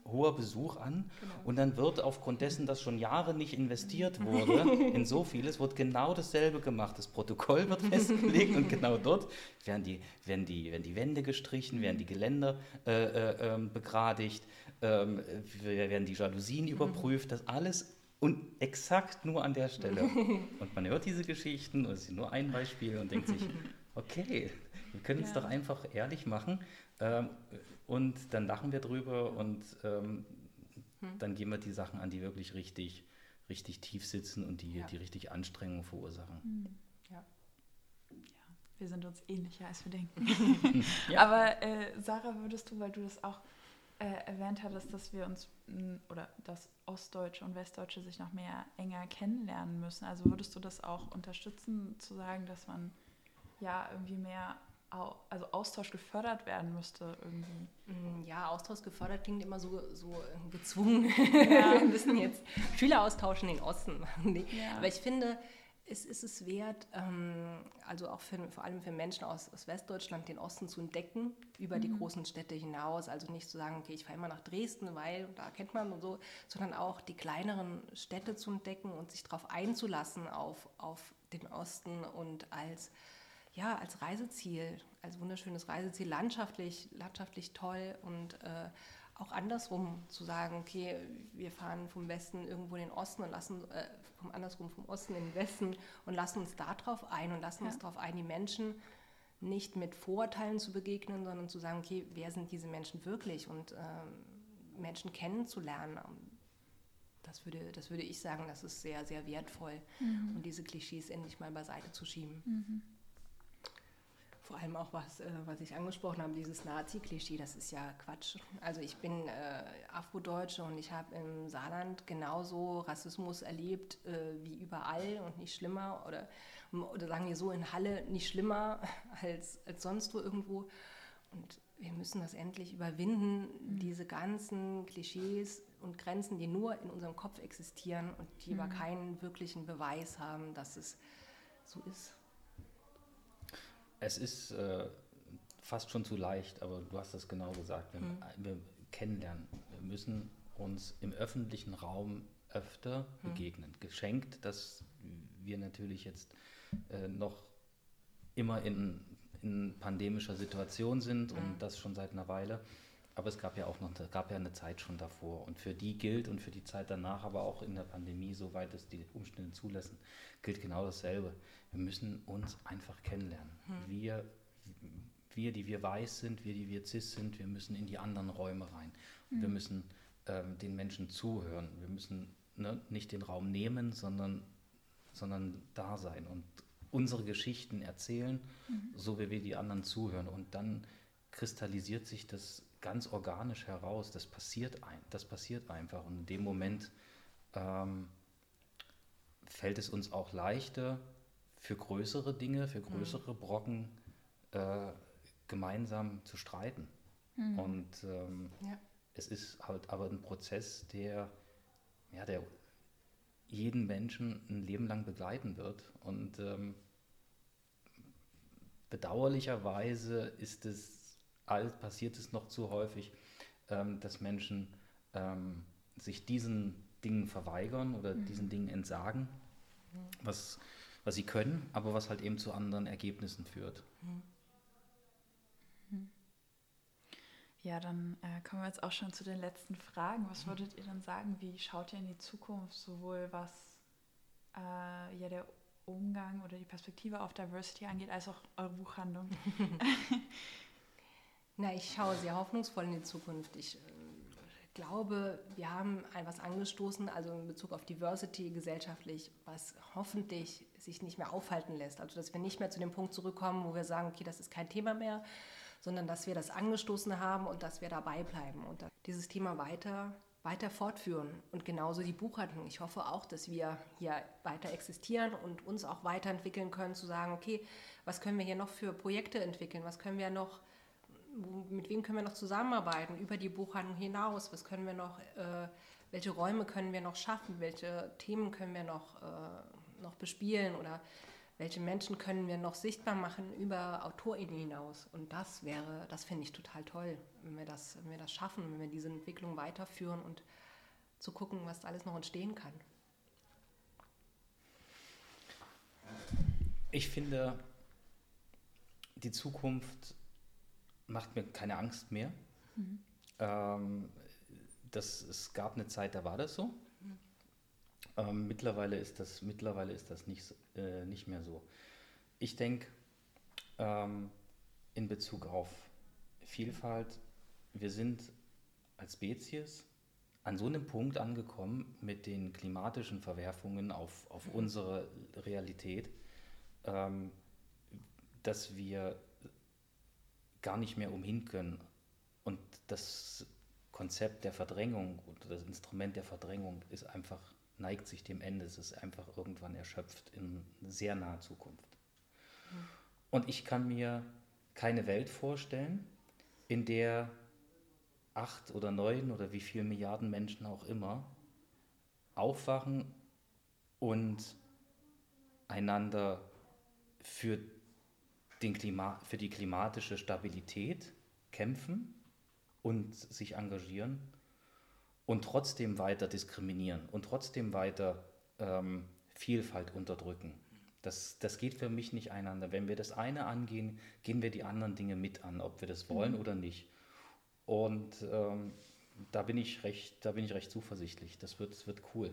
hoher Besuch an. Genau. Und dann wird aufgrund dessen, dass schon Jahre nicht investiert wurde in so vieles, wird genau dasselbe gemacht. Das Protokoll wird festgelegt und genau dort werden die, werden die, werden die Wände gestrichen, werden die Geländer äh, äh, ähm, begradigt, ähm, werden die Jalousien mhm. überprüft. Das alles und exakt nur an der Stelle. Und man hört diese Geschichten, und es ist nur ein Beispiel und denkt sich, okay, wir können ja. es doch einfach ehrlich machen ähm, und dann lachen wir drüber und ähm, hm. dann gehen wir die Sachen an, die wirklich richtig, richtig tief sitzen und die, ja. die richtig Anstrengungen verursachen. Hm. Ja. ja. Wir sind uns ähnlicher, als wir denken. ja. Aber äh, Sarah, würdest du, weil du das auch äh, erwähnt hattest, dass wir uns oder dass Ostdeutsche und Westdeutsche sich noch mehr enger kennenlernen müssen. Also würdest du das auch unterstützen, zu sagen, dass man ja irgendwie mehr also Austausch gefördert werden müsste irgendwie. Mm, ja, Austausch gefördert klingt immer so, so gezwungen. Ja. Wir müssen jetzt Schüler austauschen in den Osten. ja. Aber ich finde, es ist es wert, ähm, also auch für, vor allem für Menschen aus, aus Westdeutschland, den Osten zu entdecken, über mhm. die großen Städte hinaus. Also nicht zu sagen, okay, ich fahre immer nach Dresden, weil da kennt man und so, sondern auch die kleineren Städte zu entdecken und sich darauf einzulassen auf, auf den Osten und als ja, als Reiseziel, als wunderschönes Reiseziel, landschaftlich, landschaftlich toll und äh, auch andersrum zu sagen, okay, wir fahren vom Westen irgendwo in den Osten und lassen, äh, vom andersrum vom Osten in den Westen und lassen uns darauf ein und lassen ja. uns darauf ein, die Menschen nicht mit Vorurteilen zu begegnen, sondern zu sagen, okay, wer sind diese Menschen wirklich und äh, Menschen kennenzulernen. Das würde, das würde ich sagen, das ist sehr, sehr wertvoll mhm. und diese Klischees endlich mal beiseite zu schieben. Mhm vor allem auch was, äh, was ich angesprochen habe, dieses Nazi-Klischee, das ist ja Quatsch. Also ich bin äh, Afrodeutsche und ich habe im Saarland genauso Rassismus erlebt äh, wie überall und nicht schlimmer oder, oder sagen wir so in Halle nicht schlimmer als, als sonst wo irgendwo. Und wir müssen das endlich überwinden, mhm. diese ganzen Klischees und Grenzen, die nur in unserem Kopf existieren und die mhm. aber keinen wirklichen Beweis haben, dass es so ist. Es ist äh, fast schon zu leicht, aber du hast es genau gesagt. Wir, mhm. wir, kennenlernen. Wir müssen uns im öffentlichen Raum öfter mhm. begegnen. Geschenkt, dass wir natürlich jetzt äh, noch immer in, in pandemischer Situation sind mhm. und das schon seit einer Weile. Aber es gab ja auch noch gab ja eine Zeit schon davor. Und für die gilt und für die Zeit danach, aber auch in der Pandemie, soweit es die Umstände zulassen, gilt genau dasselbe. Wir müssen uns einfach kennenlernen. Hm. Wir, wir, die wir weiß sind, wir, die wir cis sind, wir müssen in die anderen Räume rein. Hm. Wir müssen ähm, den Menschen zuhören. Wir müssen ne, nicht den Raum nehmen, sondern, sondern da sein und unsere Geschichten erzählen, mhm. so wie wir die anderen zuhören. Und dann kristallisiert sich das ganz organisch heraus. Das passiert, ein, das passiert einfach. Und in dem Moment ähm, fällt es uns auch leichter, für größere Dinge, für größere Brocken äh, gemeinsam zu streiten. Mhm. Und ähm, ja. es ist halt aber ein Prozess, der, ja, der jeden Menschen ein Leben lang begleiten wird. Und ähm, bedauerlicherweise ist es, passiert es noch zu häufig, ähm, dass Menschen ähm, sich diesen Dingen verweigern oder mhm. diesen Dingen entsagen, mhm. was, was sie können, aber was halt eben zu anderen Ergebnissen führt. Mhm. mhm. Ja, dann äh, kommen wir jetzt auch schon zu den letzten Fragen. Was mhm. würdet ihr dann sagen? Wie schaut ihr in die Zukunft, sowohl was äh, ja, der Umgang oder die Perspektive auf Diversity angeht, als auch eure Buchhandlung? Na, ich schaue sehr hoffnungsvoll in die Zukunft. Ich äh, glaube, wir haben etwas angestoßen, also in Bezug auf Diversity gesellschaftlich, was hoffentlich sich nicht mehr aufhalten lässt. Also, dass wir nicht mehr zu dem Punkt zurückkommen, wo wir sagen, okay, das ist kein Thema mehr, sondern dass wir das angestoßen haben und dass wir dabei bleiben und dieses Thema weiter, weiter fortführen. Und genauso die Buchhandlung. Ich hoffe auch, dass wir hier weiter existieren und uns auch weiterentwickeln können, zu sagen, okay, was können wir hier noch für Projekte entwickeln, was können wir noch, mit wem können wir noch zusammenarbeiten über die Buchhandlung hinaus, was können wir noch, äh, welche Räume können wir noch schaffen, welche Themen können wir noch, äh, noch bespielen oder welche Menschen können wir noch sichtbar machen über AutorInnen hinaus. Und das wäre, das finde ich total toll, wenn wir, das, wenn wir das schaffen, wenn wir diese Entwicklung weiterführen und zu gucken, was alles noch entstehen kann. Ich finde, die Zukunft macht mir keine Angst mehr. Mhm. Ähm, das, es gab eine Zeit, da war das so. Ähm, mittlerweile ist das, mittlerweile ist das nicht, äh, nicht mehr so. Ich denke, ähm, in Bezug auf Vielfalt, wir sind als Spezies an so einem Punkt angekommen mit den klimatischen Verwerfungen auf, auf mhm. unsere Realität, ähm, dass wir gar nicht mehr umhin können. Und das Konzept der Verdrängung oder das Instrument der Verdrängung ist einfach neigt sich dem Ende. Es ist einfach irgendwann erschöpft in sehr naher Zukunft. Und ich kann mir keine Welt vorstellen, in der acht oder neun oder wie viele Milliarden Menschen auch immer aufwachen und einander für, den Klima, für die klimatische Stabilität kämpfen und sich engagieren und trotzdem weiter diskriminieren und trotzdem weiter ähm, Vielfalt unterdrücken. Das, das geht für mich nicht einander. Wenn wir das eine angehen, gehen wir die anderen Dinge mit an, ob wir das wollen mhm. oder nicht. Und ähm, da, bin ich recht, da bin ich recht zuversichtlich. Das wird, das wird cool.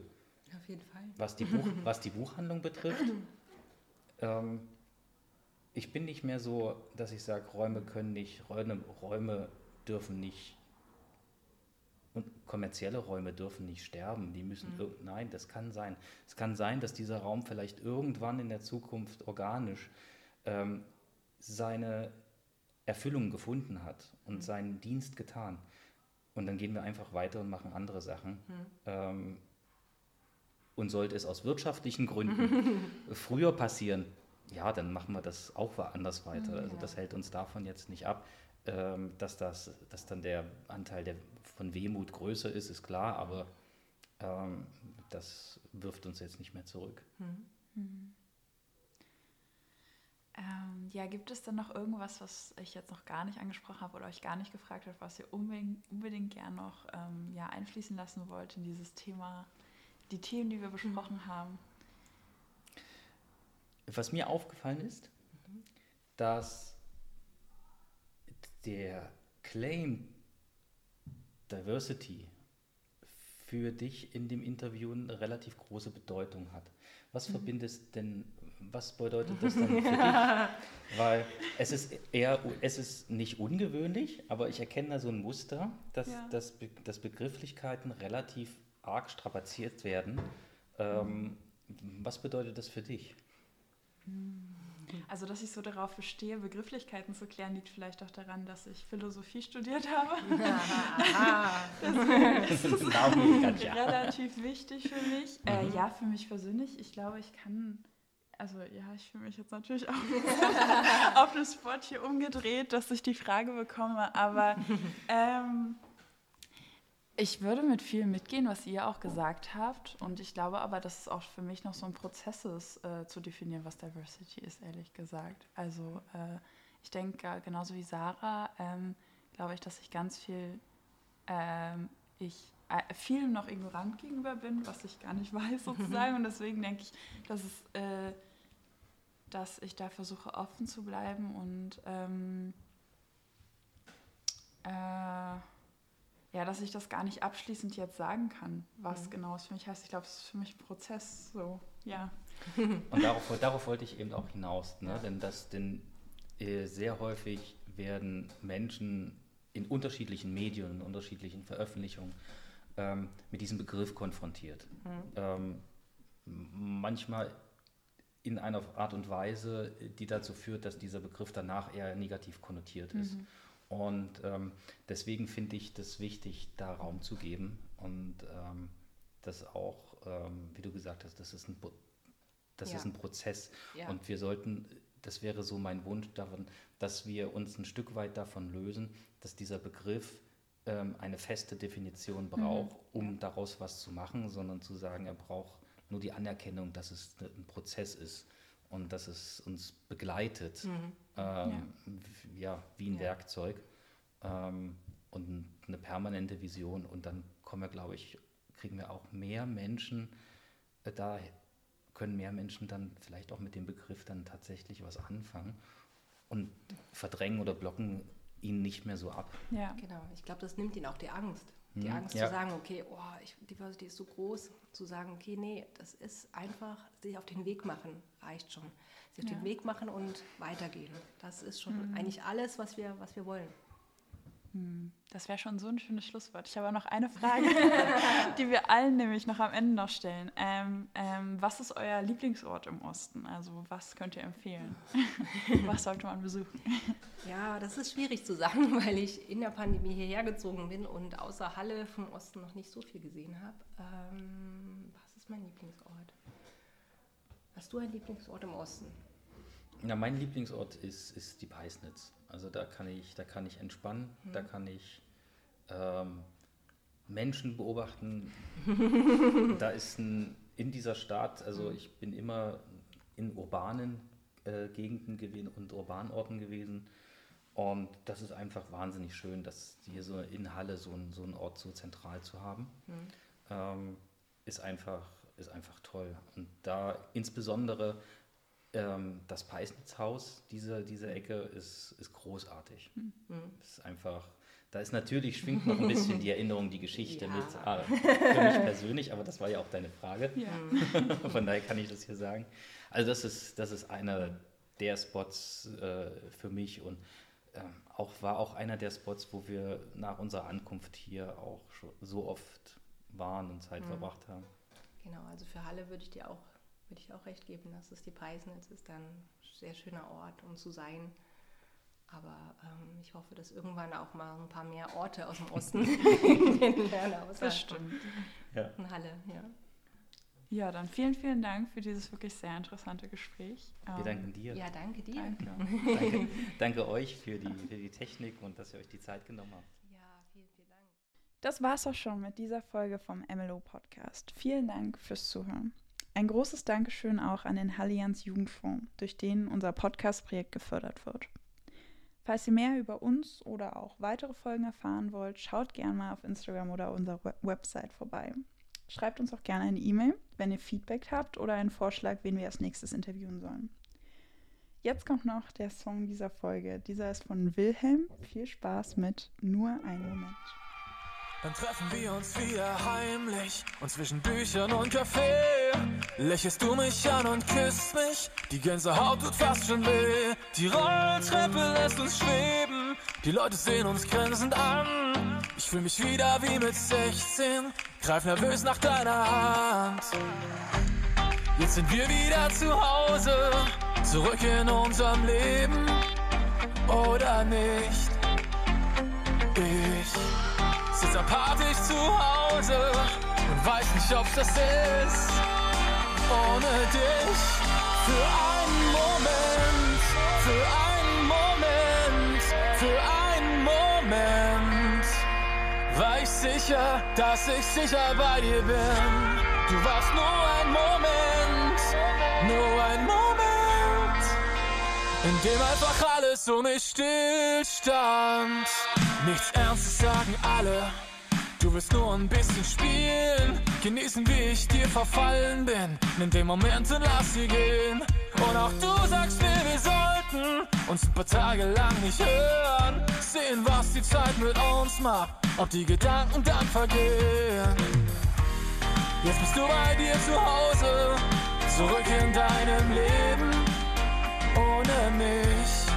Auf jeden Fall. Was die, Buch, was die Buchhandlung betrifft, ähm, ich bin nicht mehr so, dass ich sage, Räume können nicht, Räume, Räume dürfen nicht und kommerzielle Räume dürfen nicht sterben. Die müssen, mhm. nein, das kann sein. Es kann sein, dass dieser Raum vielleicht irgendwann in der Zukunft organisch ähm, seine Erfüllung gefunden hat und mhm. seinen Dienst getan. Und dann gehen wir einfach weiter und machen andere Sachen. Mhm. Ähm, und sollte es aus wirtschaftlichen Gründen früher passieren, ja, dann machen wir das auch anders weiter. Mhm, also das hält uns davon jetzt nicht ab, ähm, dass, das, dass dann der Anteil der von Wehmut größer ist, ist klar, aber ähm, das wirft uns jetzt nicht mehr zurück. Mhm. Mhm. Ähm, ja, gibt es denn noch irgendwas, was ich jetzt noch gar nicht angesprochen habe oder euch gar nicht gefragt habe, was ihr unbedingt, unbedingt gern noch ähm, ja, einfließen lassen wollt in dieses Thema, die Themen, die wir besprochen haben? Was mir aufgefallen ist, mhm. dass der Claim Diversity für dich in dem Interview eine relativ große Bedeutung hat. Was mhm. verbindest denn, was bedeutet das dann für dich? Weil es ist eher, es ist nicht ungewöhnlich, aber ich erkenne da so ein Muster, dass, ja. dass, dass Begrifflichkeiten relativ arg strapaziert werden. Ähm, was bedeutet das für dich? Also, dass ich so darauf bestehe, Begrifflichkeiten zu klären, liegt vielleicht auch daran, dass ich Philosophie studiert habe. das ist relativ wichtig für mich. Äh, mhm. ja, für mich persönlich. Ich glaube, ich kann also ja, ich fühle mich jetzt natürlich auch auf das Spot hier umgedreht, dass ich die Frage bekomme, aber ähm, Ich würde mit viel mitgehen, was ihr auch gesagt habt. Und ich glaube aber, dass es auch für mich noch so ein Prozess ist, äh, zu definieren, was Diversity ist, ehrlich gesagt. Also äh, ich denke, genauso wie Sarah, ähm, glaube ich, dass ich ganz viel, ähm, ich äh, viel noch ignorant gegenüber bin, was ich gar nicht weiß sozusagen. Und deswegen denke ich, dass es, äh, dass ich da versuche, offen zu bleiben und ähm, äh, ja, dass ich das gar nicht abschließend jetzt sagen kann, was mhm. genau es für mich heißt. Ich glaube, es ist für mich ein Prozess, so, ja. Und darauf, darauf wollte ich eben auch hinaus, ne? denn, das, denn äh, sehr häufig werden Menschen in unterschiedlichen Medien, in unterschiedlichen Veröffentlichungen ähm, mit diesem Begriff konfrontiert. Mhm. Ähm, manchmal in einer Art und Weise, die dazu führt, dass dieser Begriff danach eher negativ konnotiert ist. Mhm. Und ähm, deswegen finde ich das wichtig, da Raum zu geben und ähm, das auch, ähm, wie du gesagt hast, das ist ein, das ja. ist ein Prozess. Ja. Und wir sollten, das wäre so mein Wunsch davon, dass wir uns ein Stück weit davon lösen, dass dieser Begriff ähm, eine feste Definition mhm. braucht, mhm. um daraus was zu machen, sondern zu sagen, er braucht nur die Anerkennung, dass es ein Prozess ist und dass es uns begleitet, mhm. ähm, ja. ja. wie ein ja. Werkzeug ähm, und eine permanente Vision. Und dann kommen wir, glaube ich, kriegen wir auch mehr Menschen äh, da, können mehr Menschen dann vielleicht auch mit dem Begriff dann tatsächlich was anfangen und verdrängen oder blocken ihn nicht mehr so ab. Ja, genau. Ich glaube, das nimmt ihn auch die Angst. Die hm, Angst ja. zu sagen, okay, oh, ich, Diversity ist so groß, zu sagen, okay, nee, das ist einfach, sich auf den Weg machen, reicht schon. Sich auf ja. den Weg machen und weitergehen. Das ist schon mhm. eigentlich alles, was wir, was wir wollen. Hm, das wäre schon so ein schönes Schlusswort. Ich habe noch eine Frage, die wir allen nämlich noch am Ende noch stellen. Ähm, ähm, was ist euer Lieblingsort im Osten? Also was könnt ihr empfehlen? was sollte man besuchen? Ja, das ist schwierig zu sagen, weil ich in der Pandemie hierher gezogen bin und außer Halle vom Osten noch nicht so viel gesehen habe. Ähm, was ist mein Lieblingsort? Hast du einen Lieblingsort im Osten? Ja, mein Lieblingsort ist, ist die Peisnitz. Also da kann ich, da kann ich entspannen, mhm. da kann ich ähm, Menschen beobachten. da ist ein, in dieser Stadt, also mhm. ich bin immer in urbanen äh, Gegenden gewesen und urbanen Orten gewesen. Und das ist einfach wahnsinnig schön, dass hier so in Halle so, ein, so einen Ort so zentral zu haben. Mhm. Ähm, ist, einfach, ist einfach toll. Und da insbesondere ähm, das Peisnitzhaus, diese, diese Ecke, ist, ist großartig. Mhm. ist einfach, da ist natürlich, schwingt noch ein bisschen die Erinnerung, die Geschichte ja. mit, ah, für mich persönlich, aber das war ja auch deine Frage. Ja. Von daher kann ich das hier sagen. Also das ist, das ist einer der Spots äh, für mich und äh, auch, war auch einer der Spots, wo wir nach unserer Ankunft hier auch so oft waren und Zeit mhm. verbracht haben. Genau, also für Halle würde ich dir auch würde ich auch recht geben, dass es die Peisnitz ist dann ein sehr schöner Ort, um zu sein. Aber ähm, ich hoffe, dass irgendwann auch mal ein paar mehr Orte aus dem Osten kennenlernen. Das stimmt. Ja. In Halle, ja. Ja, dann vielen, vielen Dank für dieses wirklich sehr interessante Gespräch. Wir ähm, danken dir. Ja, danke dir. Danke. danke, danke, euch für die, für die Technik und dass ihr euch die Zeit genommen habt. Ja, vielen, vielen Dank. Das war's auch schon mit dieser Folge vom MLO Podcast. Vielen Dank fürs Zuhören. Ein großes Dankeschön auch an den Hallians Jugendfonds, durch den unser Podcast-Projekt gefördert wird. Falls ihr mehr über uns oder auch weitere Folgen erfahren wollt, schaut gerne mal auf Instagram oder unserer Website vorbei. Schreibt uns auch gerne eine E-Mail, wenn ihr Feedback habt oder einen Vorschlag, wen wir als nächstes interviewen sollen. Jetzt kommt noch der Song dieser Folge. Dieser ist von Wilhelm. Viel Spaß mit Nur ein Moment. Dann treffen wir uns wieder heimlich und zwischen Büchern und Kaffee lächelst du mich an und küsst mich. Die Gänsehaut tut fast schon weh. Die Rolltreppe lässt uns schweben. Die Leute sehen uns grinsend an. Ich fühle mich wieder wie mit 16. Greif nervös nach deiner Hand. Jetzt sind wir wieder zu Hause. Zurück in unserem Leben. Oder nicht? Sitz apathisch zu Hause und weiß nicht, ob das ist. Ohne dich für einen Moment, für einen Moment, für einen Moment, war ich sicher, dass ich sicher bei dir bin. Du warst nur ein Moment, nur ein Moment, in dem einfach alles um mich stillstand. Nichts Ernstes sagen alle. Du willst nur ein bisschen spielen, genießen, wie ich dir verfallen bin. Nimm den Moment und lass sie gehen. Und auch du sagst mir, wir sollten uns ein paar Tage lang nicht hören. Sehen, was die Zeit mit uns macht, ob die Gedanken dann vergehen. Jetzt bist du bei dir zu Hause, zurück in deinem Leben, ohne mich.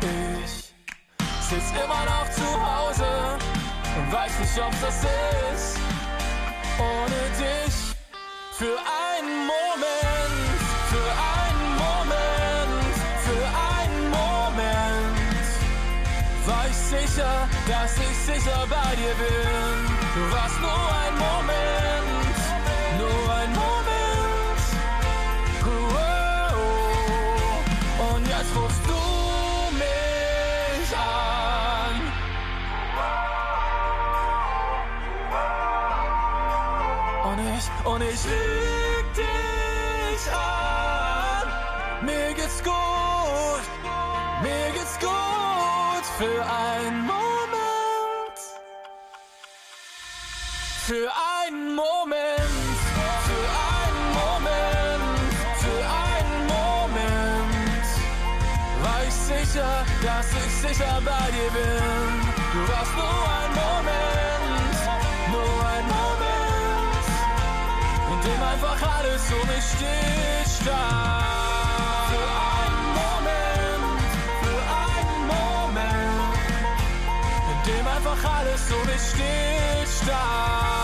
Ich sitz immer noch zu Hause und weiß nicht, ob das ist. Ohne dich für einen Moment, für einen Moment, für einen Moment war ich sicher, dass ich sicher bei dir bin. Du warst nur ein Moment, Und ich, lieg dich an. Mir geht's gut, mir geht's gut für einen Moment. Für einen Moment, für einen Moment, für einen Moment war ich sicher, dass ich sicher bei dir bin. Alles um mich stillstand. Für einen Moment, für einen Moment, in dem einfach alles um mich stillstand.